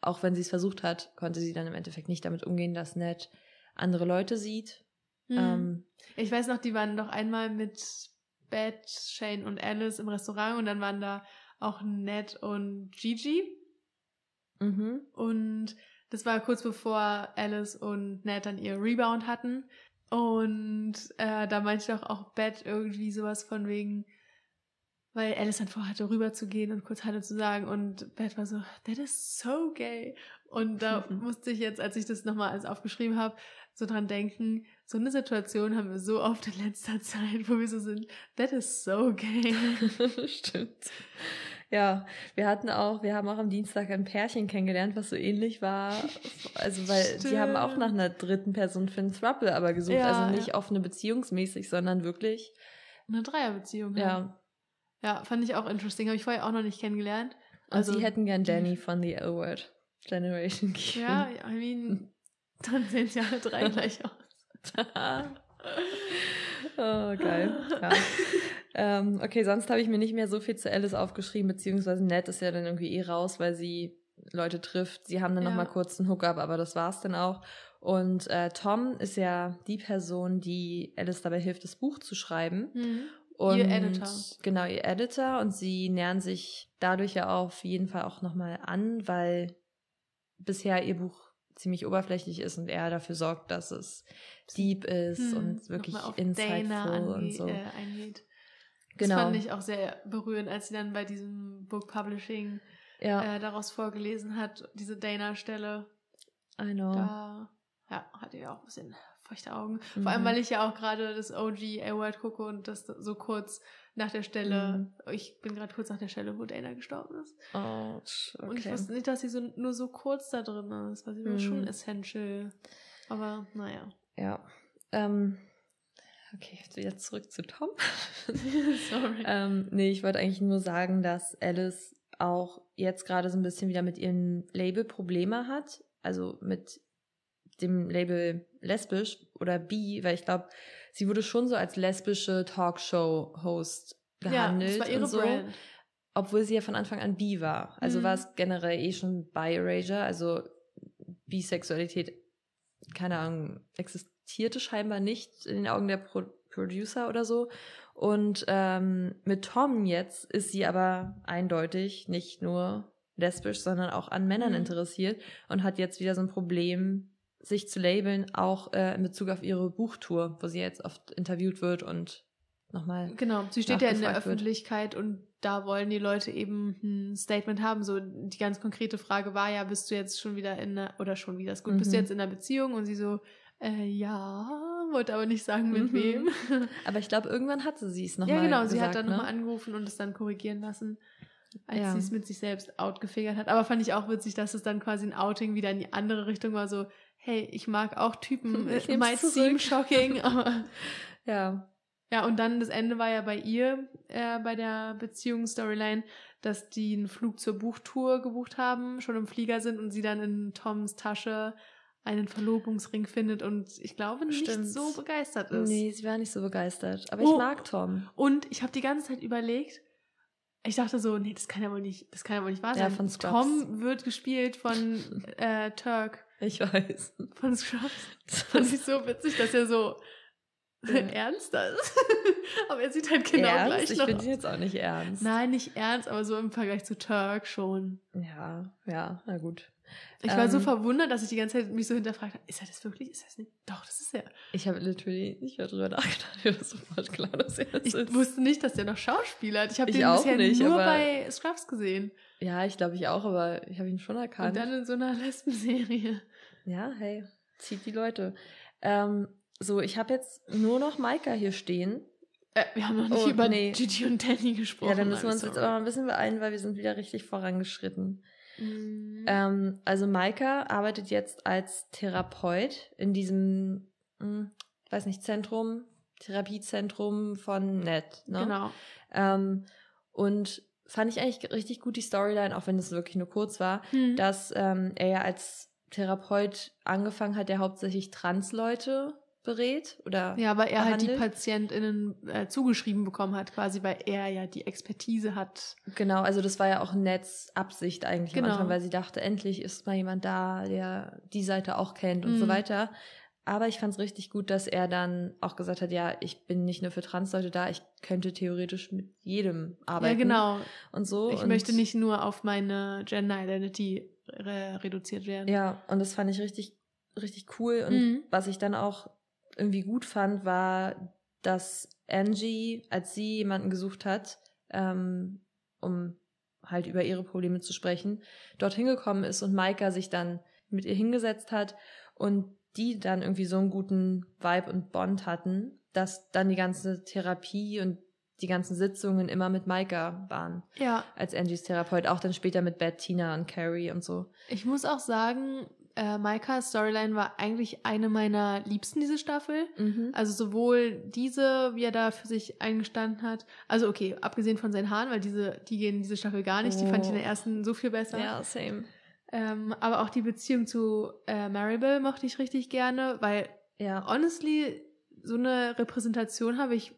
S3: auch wenn sie es versucht hat, konnte sie dann im Endeffekt nicht damit umgehen, dass Ned andere Leute sieht.
S1: Mhm.
S3: Ähm,
S1: Ich weiß noch, die waren doch einmal mit Beth, Shane und Alice im Restaurant und dann waren da auch Ned und Gigi.
S3: mhm.
S1: Und das war kurz bevor Alice und Ned dann ihr Rebound hatten. Und äh, da meinte doch auch Beth irgendwie sowas von wegen, weil Alice dann vorhatte, rüber zu gehen und kurz Hallo zu sagen. Und Beth war so, that is so gay. Und da musste ich jetzt, als ich das nochmal alles aufgeschrieben habe, so dran denken, so eine Situation haben wir so oft in letzter Zeit, wo wir so sind, that is so gay.
S3: Stimmt. Ja, wir hatten auch, wir haben auch am Dienstag ein Pärchen kennengelernt, was so ähnlich war. Also, weil die haben auch nach einer dritten Person für einen Throuple aber gesucht.
S1: Ja,
S3: also nicht
S1: ja.
S3: offene beziehungsmäßig, sondern wirklich,
S1: Eine Dreierbeziehung.
S3: ja.
S1: Ja, fand ich auch interesting. Habe ich vorher auch noch nicht kennengelernt.
S3: Und
S1: Also-
S3: sie hätten gern Jenny von The L-Word Generation gegeben.
S1: Ja, I mean, dann sehen sie alle drei gleich aus.
S3: oh, geil. Ja. Ähm, okay, sonst habe ich mir nicht mehr so viel zu Alice aufgeschrieben, beziehungsweise Ned ist ja dann irgendwie eh raus, weil sie Leute trifft. Sie haben dann
S1: Ja.
S3: noch mal kurz einen Hookup, aber das war's dann auch. Und äh, Tom ist ja die Person, die Alice dabei hilft, das Buch zu schreiben.
S1: Mhm.
S3: Und
S1: Ihr Editor.
S3: Genau, ihr Editor. Und sie nähern sich dadurch ja auf jeden Fall auch nochmal an, weil bisher ihr Buch ziemlich oberflächlich ist und er dafür sorgt, dass es deep ist
S1: Hm,
S3: und wirklich
S1: nochmal
S3: insightful und so.
S1: Äh.
S3: Genau.
S1: Das fand ich auch sehr berührend, als sie dann bei diesem Book Publishing
S3: ja,
S1: äh, daraus vorgelesen hat, diese Dana-Stelle.
S3: I know.
S1: Da ja, hatte ich auch ein bisschen feuchte Augen.
S3: Mhm.
S1: Vor allem, weil ich ja auch gerade das OG A-Word gucke und das so kurz nach der Stelle,
S3: Mhm.
S1: ich bin gerade kurz nach der Stelle, wo Dana gestorben ist.
S3: Oh,
S1: Und ich
S3: okay.
S1: wusste nicht, dass sie so, nur so kurz da drin ist, weil sie war
S3: Mhm.
S1: schon essential. Aber naja.
S3: Ja. Ähm, okay, jetzt wieder zurück zu Tom.
S1: Sorry.
S3: ähm, nee, ich wollte eigentlich nur sagen, dass Alice auch jetzt gerade so ein bisschen wieder mit ihrem Label Probleme hat. Also mit dem Label lesbisch oder bi, weil ich glaube, sie wurde schon so als lesbische Talkshow-Host gehandelt
S1: ja, das war ihre
S3: und so.
S1: Brand.
S3: Obwohl sie ja von Anfang an bi war. Also
S1: Mhm.
S3: war es generell eh schon bi-erasure, also Bisexualität, keine Ahnung, existierte scheinbar nicht in den Augen der Pro Producer oder so. Und ähm, mit Tom jetzt ist sie aber eindeutig nicht nur lesbisch, sondern auch an Männern
S1: Mhm.
S3: interessiert und hat jetzt wieder so ein Problem, sich zu labeln, auch äh, in Bezug auf ihre Buchtour, wo sie jetzt oft interviewt wird und nochmal.
S1: Genau, sie steht ja in der
S3: wird.
S1: Öffentlichkeit und da wollen die Leute eben ein Statement haben. So die ganz konkrete Frage war ja, bist du jetzt schon wieder in einer, oder schon wieder ist gut, bist du
S3: Mhm.
S1: jetzt in einer Beziehung? Und sie so, äh, ja, wollte aber nicht sagen, mit
S3: Mhm.
S1: wem.
S3: Aber ich glaube, irgendwann hatte sie es nochmal.
S1: ja, genau, sie
S3: gesagt,
S1: hat dann
S3: ne?
S1: nochmal angerufen und es dann korrigieren lassen, als
S3: Ja.
S1: sie es mit sich selbst outgefigert hat. Aber fand ich auch witzig, dass es dann quasi ein Outing wieder in die andere Richtung war, so, hey, ich mag auch Typen,
S3: Ich nehm's
S1: might
S3: zurück.
S1: seem shocking, aber
S3: Ja.
S1: ja, und dann das Ende war ja bei ihr, äh, bei der Beziehungsstoryline, dass die einen Flug zur Buchtour gebucht haben, schon im Flieger sind und sie dann in Toms Tasche einen Verlobungsring findet und ich glaube nicht
S3: Stimmt.
S1: so begeistert ist.
S3: Nee, sie war nicht so begeistert. Aber
S1: Oh.
S3: ich mag Tom.
S1: Und ich habe die ganze Zeit überlegt, ich dachte so, nee, das kann ja wohl nicht, das kann ja wohl nicht wahr
S3: Ja,
S1: sein.
S3: von Scrubs.
S1: Tom wird gespielt von äh, Turk
S3: Ich weiß.
S1: von Scrubs. Fand ich so witzig, dass er so
S3: Ja.
S1: ernster ist. aber er sieht halt genau
S3: ernst?
S1: gleich
S3: Ich
S1: noch
S3: finde
S1: aus.
S3: ihn jetzt auch nicht ernst.
S1: Nein, nicht ernst, aber so im Vergleich zu Turk schon.
S3: Ja, ja, na gut.
S1: Ich war so
S3: Ähm.
S1: verwundert, dass ich die ganze Zeit mich so hinterfragt habe, ist er das wirklich? Ist er das nicht? Doch, das ist er.
S3: Ich habe literally nicht mehr drüber nachgedacht. Mir war sofort klar, dass er das
S1: Ich
S3: ist.
S1: wusste nicht, dass der noch Schauspieler hat. Ich habe
S3: Ich
S1: den
S3: auch
S1: bisher
S3: nicht,
S1: nur bei Scrubs gesehen.
S3: Ja, ich glaube ich auch, aber ich habe ihn schon
S1: Und
S3: erkannt.
S1: dann in so einer Lesbenserie.
S3: ja, hey, zieht die Leute. Ähm, so, ich habe jetzt nur noch Maika hier stehen.
S1: Äh, wir haben noch nicht
S3: Oh,
S1: über
S3: nee.
S1: Gigi und Danny gesprochen.
S3: ja, dann müssen wir uns jetzt
S1: sorry.
S3: aber mal ein bisschen beeilen, weil wir sind wieder richtig vorangeschritten.
S1: Mhm.
S3: Ähm, also Maika arbeitet jetzt als Therapeut in diesem, hm, weiß nicht, Zentrum, Therapiezentrum von NET. Ne?
S1: Genau.
S3: Ähm, und fand ich eigentlich richtig gut die Storyline, auch wenn es wirklich nur kurz war,
S1: Hm.
S3: dass ähm, er ja als Therapeut angefangen hat, der hauptsächlich Trans-Leute berät oder
S1: Ja, weil er halt die
S3: behandelt.
S1: PatientInnen äh, zugeschrieben bekommen hat, quasi, weil er ja die Expertise hat.
S3: Genau, also das war ja auch Nets Absicht eigentlich
S1: Genau.
S3: am Anfang, weil sie dachte, endlich ist mal jemand da, der die Seite auch kennt und so
S1: Mhm.
S3: weiter. Aber ich fand es richtig gut, dass er dann auch gesagt hat, ja, ich bin nicht nur für Trans-Leute da, ich könnte theoretisch mit jedem arbeiten.
S1: Ja, genau.
S3: Und so.
S1: Ich
S3: und
S1: möchte nicht nur auf meine Gender Identity re reduziert werden.
S3: Ja, und das fand ich richtig, richtig cool. Und
S1: Mhm.
S3: was ich dann auch irgendwie gut fand, war, dass Angie, als sie jemanden gesucht hat, ähm, um halt über ihre Probleme zu sprechen, dorthin gekommen ist und Maika sich dann mit ihr hingesetzt hat und die dann irgendwie so einen guten Vibe und Bond hatten, dass dann die ganze Therapie und die ganzen Sitzungen immer mit Maika waren,
S1: ja.
S3: als Angies Therapeut, auch dann später mit Bettina und Carrie und so.
S1: Ich muss auch sagen, äh, Maikas Storyline war eigentlich eine meiner liebsten diese Staffel.
S3: Mhm.
S1: Also sowohl diese, wie er da für sich eingestanden hat. Also okay, abgesehen von seinen Haaren, weil diese, die gehen diese Staffel gar nicht. Die fand ich in der
S3: Oh.
S1: ersten so viel besser.
S3: Ja, same.
S1: Ähm, aber auch die Beziehung zu äh, Maribel mochte ich richtig gerne, weil
S3: Ja.
S1: honestly, so eine Repräsentation habe ich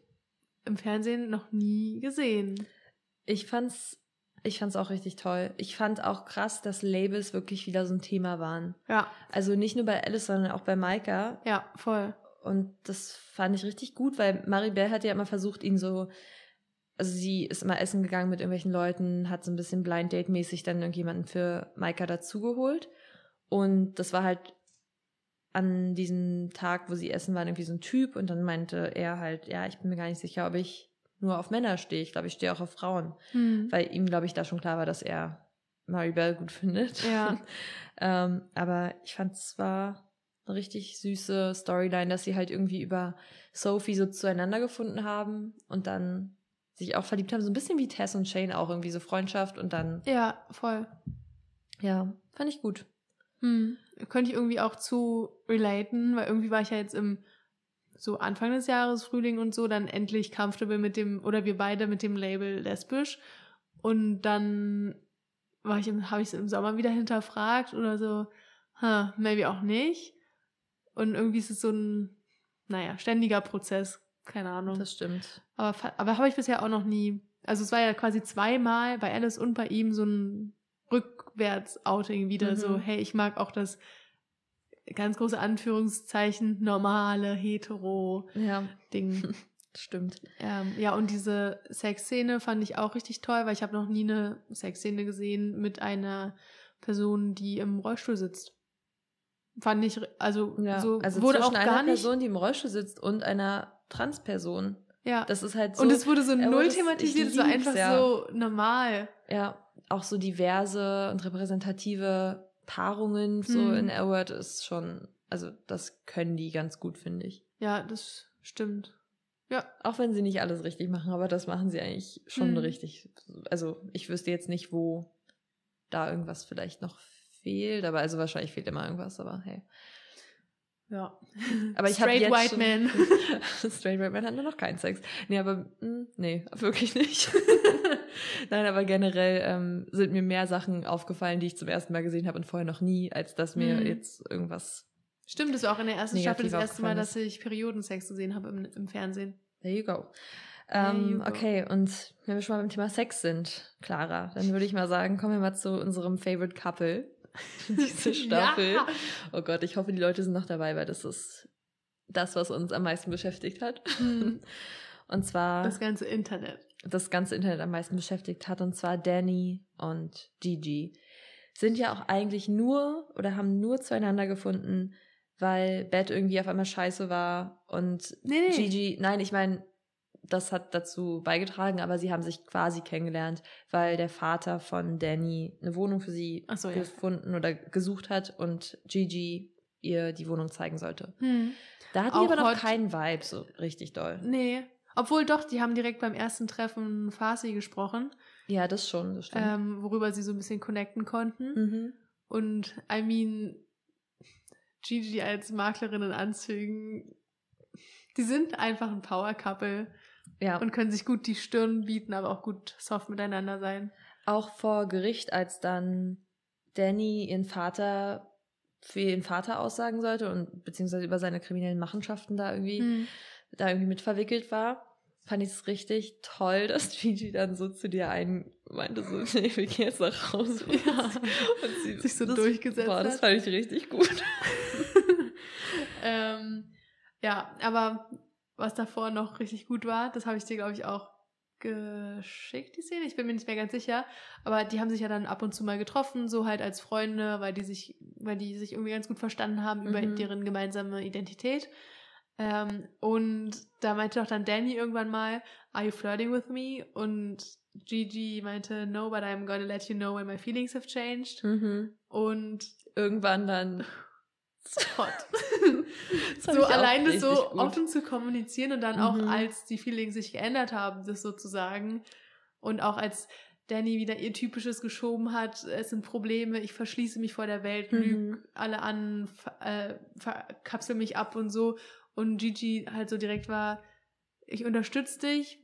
S1: im Fernsehen noch nie gesehen.
S3: Ich fand's, ich fand's auch richtig toll. Ich fand auch krass, dass Labels wirklich wieder so ein Thema waren.
S1: Ja,
S3: Also nicht nur bei Alice, sondern auch bei Maika.
S1: ja, voll.
S3: Und das fand ich richtig gut, weil Maribel hat ja immer versucht, ihn so, also sie ist immer essen gegangen mit irgendwelchen Leuten, hat so ein bisschen Blind Date mäßig dann irgendjemanden für Maika dazugeholt. Und das war halt an diesem Tag, wo sie essen waren, irgendwie so ein Typ und dann meinte er halt, ja, ich bin mir gar nicht sicher, ob ich nur auf Männer stehe. Ich glaube, ich stehe auch auf Frauen.
S1: Hm.
S3: Weil ihm, glaube ich, da schon klar war, dass er Maribel gut findet.
S1: Ja.
S3: ähm, aber ich fand es war eine richtig süße Storyline, dass sie halt irgendwie über Sophie so zueinander gefunden haben und dann sich auch verliebt haben. So ein bisschen wie Tess und Shane auch irgendwie so Freundschaft und dann,
S1: Ja, voll.
S3: ja, fand ich gut.
S1: Hm. Könnte ich irgendwie auch zu relaten, weil irgendwie war ich ja jetzt im so Anfang des Jahres, Frühling und so, dann endlich comfortable mit dem, oder wir beide mit dem Label lesbisch. Und dann war ich im, habe ich es im Sommer wieder hinterfragt oder so, huh, maybe auch nicht. Und irgendwie ist es so ein, naja, ständiger Prozess. Keine Ahnung.
S3: Das stimmt.
S1: Aber, aber habe ich bisher auch noch nie. Also es war ja quasi zweimal bei Alice und bei ihm so ein Rückwärts-Outing wieder.
S3: Mhm.
S1: So, hey, ich mag auch das ganz große Anführungszeichen normale Hetero-Ding.
S3: Ja, stimmt.
S1: ähm, ja, und diese Sexszene fand ich auch richtig toll, weil ich habe noch nie eine Sexszene gesehen mit einer Person, die im Rollstuhl sitzt. Fand ich, also,
S3: Ja,
S1: so
S3: also
S1: wurde
S3: zwischen
S1: auch
S3: einer
S1: gar nicht.
S3: Person, die im Rollstuhl sitzt und einer Transperson.
S1: ja.
S3: Das ist halt so.
S1: und es wurde so
S3: aber
S1: null thematisiert, es war
S3: lieb's,
S1: einfach
S3: ja.
S1: so normal.
S3: Ja, auch so diverse und repräsentative Paarungen so
S1: Hm.
S3: in Edward ist schon, also das können die ganz gut, finde ich.
S1: Ja, das stimmt. Ja,
S3: Auch wenn sie nicht alles richtig machen, aber das machen sie eigentlich schon
S1: Hm.
S3: richtig. Also ich wüsste jetzt nicht, wo da irgendwas vielleicht noch fehlt, aber also wahrscheinlich fehlt immer irgendwas, aber hey.
S1: Ja.
S3: Aber ich habe
S1: Straight White
S3: schon,
S1: Man.
S3: Straight White Man hat noch keinen Sex. Nee, aber mh, nee, wirklich nicht. Nein, aber generell ähm, sind mir mehr Sachen aufgefallen, die ich zum ersten Mal gesehen habe und vorher noch nie, als dass mir
S1: Hm.
S3: jetzt irgendwas.
S1: Stimmt, das war auch in der ersten Staffel das erste Mal, dass ich Periodensex gesehen habe im, im Fernsehen.
S3: There you go. Ähm,
S1: you go.
S3: okay, und wenn wir schon mal beim Thema Sex sind, Clara, dann würde ich mal sagen, kommen wir mal zu unserem Favorite Couple. Diese Staffel.
S1: Ja.
S3: Oh Gott, ich hoffe, die Leute sind noch dabei, weil das ist das, was uns am meisten beschäftigt hat.
S1: Hm.
S3: Und zwar
S1: Das ganze Internet.
S3: das ganze Internet am meisten beschäftigt hat, und zwar Danny und Gigi. Sind ja auch eigentlich nur oder haben nur zueinander gefunden, weil Beth irgendwie auf einmal scheiße war und
S1: Nee, nee.
S3: Gigi, nein, ich meine, das hat dazu beigetragen, aber sie haben sich quasi kennengelernt, weil der Vater von Danny eine Wohnung für sie
S1: so, ja.
S3: gefunden oder gesucht hat und Gigi ihr die Wohnung zeigen sollte.
S1: Hm.
S3: Da hatten die aber noch keinen Vibe so richtig doll.
S1: Nee. Obwohl doch, die haben direkt beim ersten Treffen Farsi gesprochen,
S3: Ja, das schon, das stimmt.
S1: ähm, worüber sie so ein bisschen connecten konnten.
S3: mhm.
S1: Und I mean, Gigi als Maklerin in Anzügen, die sind einfach ein Power-Couple
S3: Ja,
S1: und können sich gut die Stirn bieten, aber auch gut soft miteinander sein.
S3: auch vor Gericht, als dann Danny ihren Vater für ihren Vater aussagen sollte und beziehungsweise über seine kriminellen Machenschaften da irgendwie
S1: Hm.
S3: da irgendwie mit verwickelt war, fand ich es richtig toll, dass Gigi dann so zu dir ein meinte so, nee, wir gehen jetzt nach Hause.
S1: Ja.
S3: Und sie
S1: Sich so
S3: das,
S1: durchgesetzt
S3: Boah, das fand ich richtig gut.
S1: ähm, ja, aber was davor noch richtig gut war, das habe ich dir, glaube ich, auch geschickt, die Szene. Ich bin mir nicht mehr ganz sicher. Aber die haben sich ja dann ab und zu mal getroffen, so halt als Freunde, weil die sich, weil die sich irgendwie ganz gut verstanden haben über
S3: Mhm.
S1: deren gemeinsame Identität. Ähm, und da meinte auch dann Danny irgendwann mal, are you flirting with me? Und Gigi meinte, no, but I'm gonna let you know when my feelings have changed.
S3: Mhm.
S1: Und
S3: Irgendwann dann
S1: hot. So
S3: auch
S1: alleine so
S3: gut.
S1: offen zu kommunizieren und dann auch
S3: Mhm.
S1: als die Feelings sich geändert haben, das sozusagen. Und auch als Danny wieder ihr typisches geschoben hat, es sind Probleme, ich verschließe mich vor der Welt,
S3: Mhm.
S1: lüge alle an, äh, mich ab und so. Und Gigi halt so direkt war, ich unterstütze dich,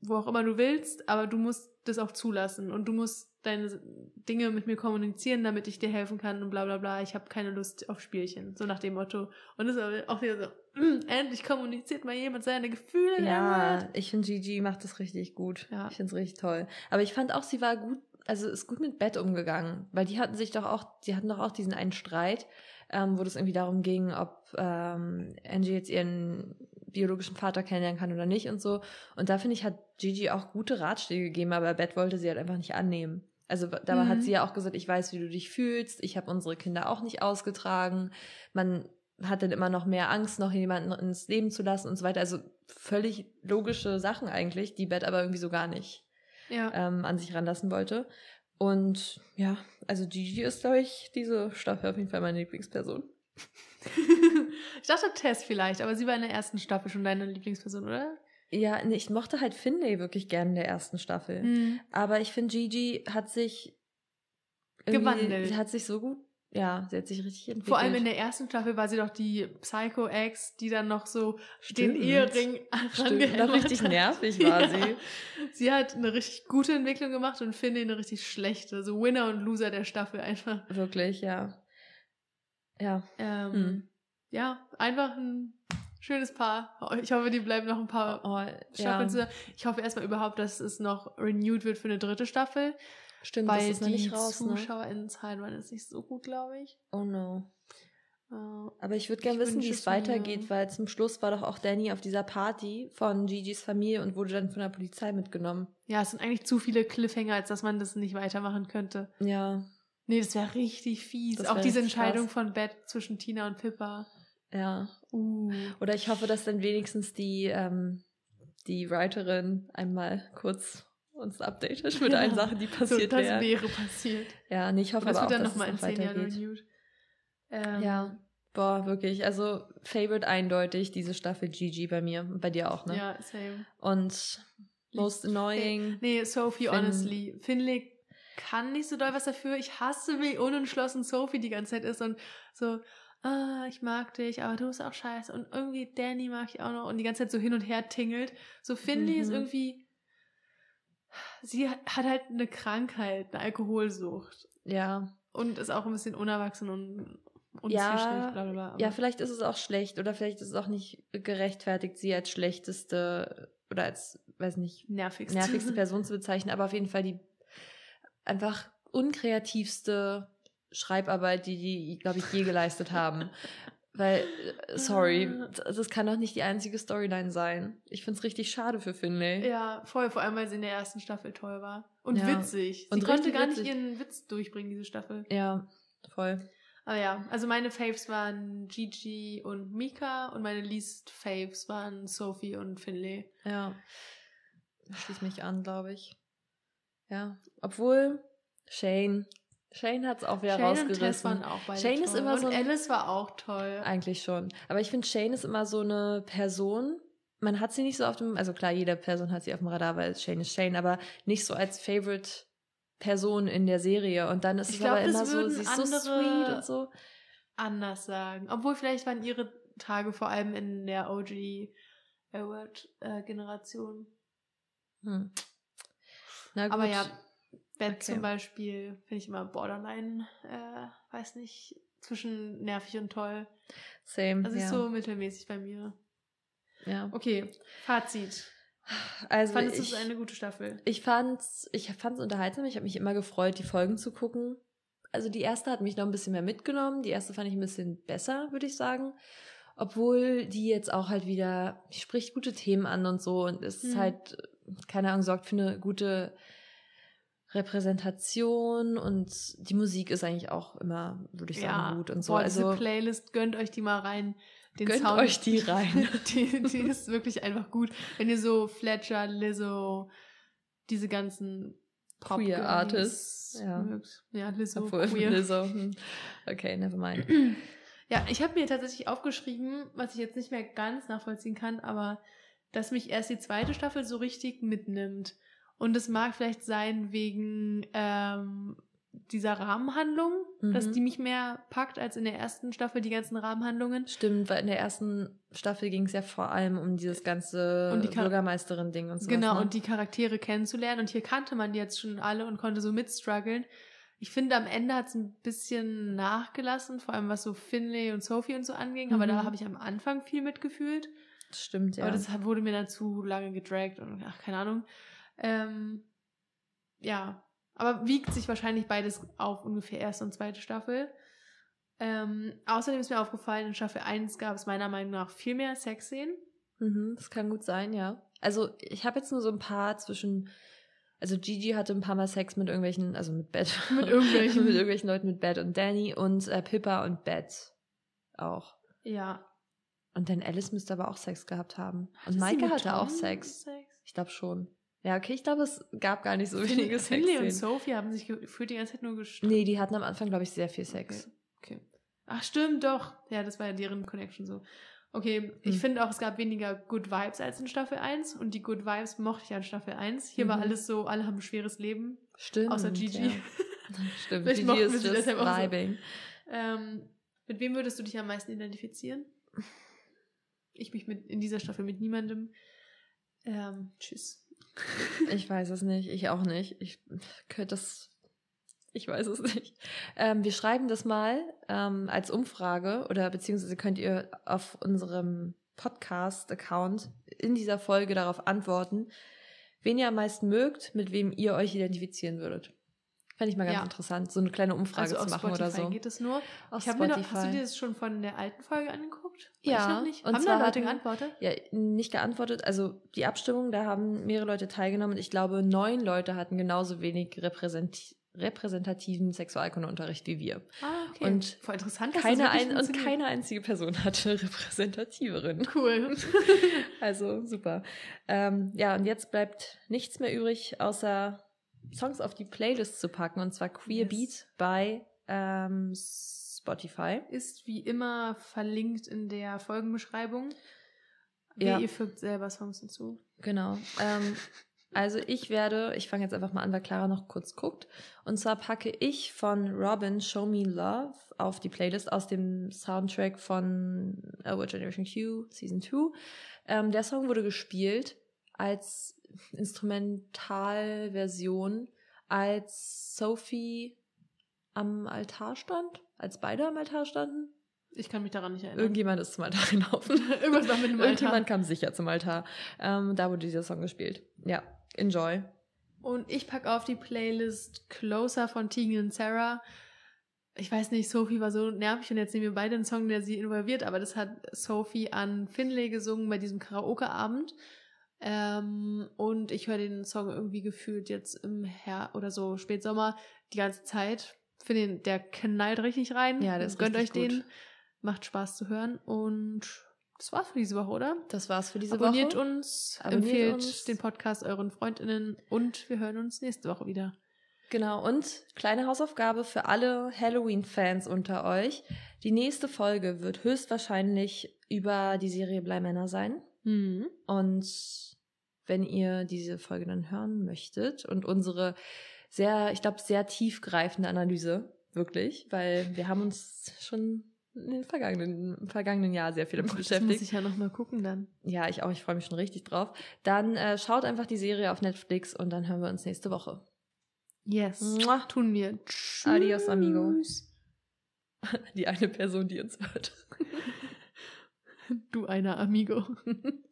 S1: wo auch immer du willst, aber du musst das auch zulassen und du musst deine Dinge mit mir kommunizieren, damit ich dir helfen kann und bla bla bla. Ich habe keine Lust auf Spielchen, so nach dem Motto. Und das ist auch wieder so, endlich kommuniziert mal jemand seine Gefühle.
S3: Ja, ich finde Gigi macht das richtig gut.
S1: Ja.
S3: Ich finde es richtig toll. Aber ich fand auch, sie war gut, also ist gut mit Bett umgegangen, weil die hatten sich doch auch, die hatten doch auch diesen einen Streit, ähm, wo es irgendwie darum ging, ob ähm, Angie jetzt ihren biologischen Vater kennenlernen kann oder nicht und so. Und da finde ich, hat Gigi auch gute Ratschläge gegeben, aber Bett wollte sie halt einfach nicht annehmen. Also dabei
S1: Mhm.
S3: hat sie ja auch gesagt, ich weiß, wie du dich fühlst, ich habe unsere Kinder auch nicht ausgetragen. Man hat dann immer noch mehr Angst, noch jemanden ins Leben zu lassen und so weiter. Also völlig logische Sachen eigentlich, die Beth aber irgendwie so gar nicht
S1: Ja.
S3: ähm, an sich ranlassen wollte. Und ja, also Gigi ist, glaube ich, diese Staffel auf jeden Fall meine Lieblingsperson.
S1: Ich dachte Tess vielleicht, aber sie war in der ersten Staffel schon deine Lieblingsperson, oder?
S3: Ja, nee, ich mochte halt Finlay wirklich gerne in der ersten Staffel.
S1: Mhm.
S3: Aber ich finde, Gigi hat sich
S1: Gewandelt.
S3: Sie hat sich so gut, ja, sie hat sich richtig entwickelt.
S1: Vor allem in der ersten Staffel war sie doch die Psycho-Ex, die dann noch so den
S3: Stimmt.
S1: Ehering
S3: Stimmt, noch richtig
S1: hat.
S3: nervig war
S1: Ja.
S3: sie.
S1: Sie hat eine richtig gute Entwicklung gemacht und finde eine richtig schlechte. So Winner und Loser der Staffel einfach.
S3: Wirklich, ja. Ja.
S1: Ähm,
S3: Hm.
S1: ja, einfach ein schönes Paar. Ich hoffe, die bleiben noch ein paar
S3: Oh,
S1: Staffeln
S3: ja.
S1: zu. Ich hoffe erstmal überhaupt, dass es noch renewed wird für eine dritte Staffel.
S3: Stimmt,
S1: weil
S3: das ist noch
S1: die
S3: nicht raus, ne?
S1: ZuschauerInnenzahlen waren jetzt nicht so gut, glaube ich.
S3: Oh no.
S1: Äh,
S3: Aber ich würde gerne wissen, wie
S1: es
S3: weitergeht, weil zum Schluss war doch auch Danny auf dieser Party von Gigi's Familie und wurde dann von der Polizei mitgenommen.
S1: ja, es sind eigentlich zu viele Cliffhanger, als dass man das nicht weitermachen könnte.
S3: Ja,
S1: Nee, das wäre richtig fies.
S3: Das
S1: Auch diese Entscheidung
S3: krass.
S1: von Beth zwischen Tina und Pippa.
S3: ja.
S1: Uh.
S3: Oder ich hoffe, dass dann wenigstens die, ähm, die Writerin einmal kurz uns updatet mit
S1: Ja.
S3: allen Sachen, die
S1: So,
S3: passiert
S1: das
S3: wären.
S1: wäre passiert.
S3: Ja, nee, ich hoffe aber auch,
S1: dann
S3: dass
S1: nochmal in
S3: es noch
S1: zehn Jahren
S3: weitergeht.
S1: Ähm,
S3: Ja, boah, wirklich. Also, Favorite eindeutig, diese Staffel Gigi bei mir. Bei dir auch, ne?
S1: Ja, same.
S3: Und Most Annoying.
S1: Nee, Sophie,
S3: Finn-
S1: honestly. Finley kann nicht so doll was dafür. Ich hasse, wie unentschlossen Sophie die ganze Zeit ist und so, ah, ich mag dich, aber du bist auch scheiße. Und irgendwie Danny mag ich auch noch und die ganze Zeit so hin und her tingelt. So Finley ist
S3: Mhm.
S1: irgendwie, sie hat halt eine Krankheit, eine Alkoholsucht
S3: Ja.
S1: und ist auch ein bisschen unerwachsen und
S3: Ja,
S1: bla bla bla.
S3: Ja, vielleicht ist es auch schlecht oder vielleicht ist es auch nicht gerechtfertigt, sie als schlechteste oder als, weiß nicht,
S1: nervigst.
S3: nervigste Person zu bezeichnen, aber auf jeden Fall die einfach unkreativste Schreibarbeit, die die, glaube ich, je geleistet haben. Weil, äh, sorry,
S1: Ah.
S3: das kann doch nicht die einzige Storyline sein. Ich finde es richtig schade für Finlay.
S1: Ja, voll, vor allem, weil sie in der ersten Staffel toll war. Und
S3: Ja.
S1: witzig. Sie
S3: Und
S1: konnte gar nicht
S3: witzig.
S1: ihren Witz durchbringen, diese Staffel.
S3: Ja, voll.
S1: Aber ja, also meine Faves waren Gigi und Mika und meine least Faves waren Sophie und Finlay.
S3: Ja. Schließ mich an, glaube ich. Ja. Obwohl, Shane. Shane hat es auch wieder
S1: Shane und Tess
S3: rausgerissen.
S1: waren auch beide
S3: Shane
S1: toll.
S3: ist immer
S1: und
S3: so ein-
S1: Alice war auch toll.
S3: Eigentlich schon. Aber ich finde, Shane ist immer so eine Person. Man hat sie nicht so auf dem, also klar, jede Person hat sie auf dem Radar, weil Shane ist Shane, aber nicht so als Favorite Person in der Serie. Und dann ist
S1: Ich
S3: es
S1: glaub,
S3: aber immer so, sie ist so sweet und so.
S1: Anders sagen. Obwohl vielleicht waren ihre Tage vor allem in der OG Award-Generation.
S3: Hm. Na gut.
S1: Aber ja, Beth
S3: Okay.
S1: zum Beispiel finde ich immer borderline, äh, weiß nicht, zwischen nervig und toll.
S3: Same.
S1: Also
S3: ja.
S1: ist so mittelmäßig bei mir.
S3: ja.
S1: Okay, Fazit.
S3: Also
S1: Fandest du
S3: ich,
S1: es eine gute Staffel?
S3: ich fand's, ich fand's unterhaltsam. Ich habe mich immer gefreut, die Folgen zu gucken. Also die erste hat mich noch ein bisschen mehr mitgenommen. Die erste fand ich ein bisschen besser, würde ich sagen. Obwohl die jetzt auch halt wieder, die spricht gute Themen an und so und es ist
S1: Hm.
S3: halt, keine Ahnung, sorgt für eine gute Repräsentation und die Musik ist eigentlich auch immer, würde ich sagen, gut und so.
S1: Boah,
S3: also
S1: Playlist, gönnt euch die mal rein. Den
S3: Gönnt
S1: Sound,
S3: euch die rein.
S1: die, die ist wirklich einfach gut. Wenn ihr so Fletcher, Lizzo, diese ganzen Pop
S3: Queer Artists, ja.
S1: mögt. Ja, Lizzo,
S3: obwohl
S1: queer.
S3: Lizzo, hm. okay, never mind.
S1: Ja, ich habe mir tatsächlich aufgeschrieben, was ich jetzt nicht mehr ganz nachvollziehen kann, aber dass mich erst die zweite Staffel so richtig mitnimmt. Und es mag vielleicht sein wegen ähm, dieser Rahmenhandlung, dass
S3: Mhm.
S1: die mich mehr packt als in der ersten Staffel die ganzen Rahmenhandlungen.
S3: Stimmt, weil in der ersten Staffel ging es ja vor allem um dieses ganze
S1: die
S3: Bürgermeisterin-Ding und so.
S1: genau,
S3: ne?
S1: und die Charaktere kennenzulernen. Und hier kannte man die jetzt schon alle und konnte so mitstruggeln. Ich finde, am Ende hat es ein bisschen nachgelassen, vor allem was so Finlay und Sophie und so anging. Aber
S3: Mhm.
S1: da habe ich am Anfang viel mitgefühlt.
S3: Stimmt, ja.
S1: Aber das wurde mir dann zu lange gedragt und ach, keine Ahnung. Ähm, ja, aber wiegt sich wahrscheinlich beides auf ungefähr erste und zweite Staffel. Ähm, außerdem ist mir aufgefallen, in Staffel 1 gab es meiner Meinung nach viel mehr Sexszenen.
S3: mhm, das kann gut sein, ja. Also ich habe jetzt nur so ein paar zwischen. Also Gigi hatte ein paar Mal Sex mit irgendwelchen, also mit Bett.
S1: Mit irgendwelchen.
S3: mit irgendwelchen Leuten mit Bett und Danny und äh, Pippa und Bett auch.
S1: Ja.
S3: Und dann Alice müsste aber auch Sex gehabt haben. Und
S1: sie
S3: Maike hatte auch Sex.
S1: Sex?
S3: Ich glaube schon. Ja, okay, ich glaube, es gab gar nicht so
S1: Fin
S3: wenige
S1: Finley und
S3: Sex.
S1: Sophie haben sich gefühlt die ganze Zeit nur gestritten.
S3: Nee, die hatten am Anfang, glaube ich, sehr viel Sex.
S1: Okay. okay. Ach, stimmt, doch. Ja, das war ja deren Connection so. Okay, ich
S3: Hm.
S1: finde auch, es gab weniger Good Vibes als in Staffel 1 und die Good Vibes mochte ich an Staffel 1. Hier war
S3: Mhm.
S1: alles so, alle haben ein schweres Leben,
S3: Stimmt.
S1: außer Gigi.
S3: Ja. Stimmt,
S1: Vielleicht
S3: Gigi ist just
S1: deshalb auch so.
S3: vibing.
S1: ähm, mit wem würdest du dich am meisten identifizieren? Ich mich mit in dieser Staffel mit niemandem. Ähm, tschüss.
S3: Ich weiß es nicht, ich auch nicht. Ich könnte das. Ich weiß es nicht. Ähm, wir schreiben das mal ähm, als Umfrage oder beziehungsweise könnt ihr auf unserem Podcast-Account in dieser Folge darauf antworten, wen ihr am meisten mögt, mit wem ihr euch identifizieren würdet. Fände ich mal ganz
S1: Ja.
S3: interessant, so eine kleine Umfrage
S1: Also
S3: zu machen
S1: Spotify
S3: oder so.
S1: geht es nur.
S3: Auf
S1: ich hab mir noch, hast du dir das schon von der alten Folge angeguckt? Weil
S3: Ja, und
S1: Haben
S3: zwar
S1: da Leute
S3: hatten-
S1: geantwortet?
S3: Ja, nicht geantwortet. Also die Abstimmung, da haben mehrere Leute teilgenommen. Ich glaube, neun Leute hatten genauso wenig repräsenti repräsentativen Sexualkundeunterricht wie wir.
S1: Ah, okay.
S3: Und
S1: Voll interessant, dass
S3: Keine
S1: das
S3: ein, und keine einzige Person hatte repräsentativeren.
S1: Cool.
S3: Also super. Ähm, ja, und jetzt bleibt nichts mehr übrig, außer Songs auf die Playlist zu packen, und zwar Queer
S1: Yes.
S3: Beat bei ähm, Spotify.
S1: Ist wie immer verlinkt in der Folgenbeschreibung.
S3: Ja.
S1: Wie ihr fügt selber Songs hinzu.
S3: Genau. Ähm, also ich werde, ich fange jetzt einfach mal an, weil Clara noch kurz guckt. Und zwar packe ich von Robin Show Me Love auf die Playlist aus dem Soundtrack von Our Generation Q Season 2. Ähm, der Song wurde gespielt als Instrumentalversion, als Sophie am Altar stand, als beide am Altar standen.
S1: Ich kann mich daran nicht erinnern.
S3: Irgendjemand ist zum Altar gelaufen.
S1: Irgendwas war mit dem Altar.
S3: Irgendjemand kam sicher zum Altar. Ähm, da wurde dieser Song gespielt. Ja, enjoy.
S1: Und ich packe auf die Playlist Closer von Tegan und Sarah. Ich weiß nicht, Sophie war so nervig und jetzt nehmen wir beide einen Song, der sie involviert, aber das hat Sophie an Finlay gesungen bei diesem Karaoke-Abend. Ähm, und ich höre den Song irgendwie gefühlt jetzt im Her oder so Spätsommer die ganze Zeit. Finde den, der knallt richtig rein.
S3: Ja, ist
S1: Gönnt euch
S3: richtig
S1: den.
S3: gut.
S1: Macht Spaß zu hören. Und das war's für diese Woche, oder?
S3: Das war's für diese
S1: Abonniert
S3: Woche.
S1: uns,
S3: Abonniert
S1: empfehlt
S3: uns.
S1: den Podcast euren FreundInnen und wir hören uns nächste Woche wieder.
S3: Genau, und kleine Hausaufgabe für alle Halloween-Fans unter euch. Die nächste Folge wird höchstwahrscheinlich über die Serie Bleimänner sein.
S1: Mhm.
S3: Und wenn ihr diese Folge dann hören möchtet und unsere sehr, ich glaube, sehr tiefgreifende Analyse, wirklich, weil wir haben uns schon in den vergangenen, im vergangenen Jahr sehr viel damit
S1: Das muss
S3: beschäftigt.
S1: ich ja nochmal gucken dann.
S3: Ja, ich auch, ich freue mich schon richtig drauf. Dann äh, schaut einfach die Serie auf Netflix und dann hören wir uns nächste Woche.
S1: Yes.
S3: Mua.
S1: Tun wir. Tschüss.
S3: Adios, amigo. Die eine Person, die uns hört.
S1: Du einer Amigo.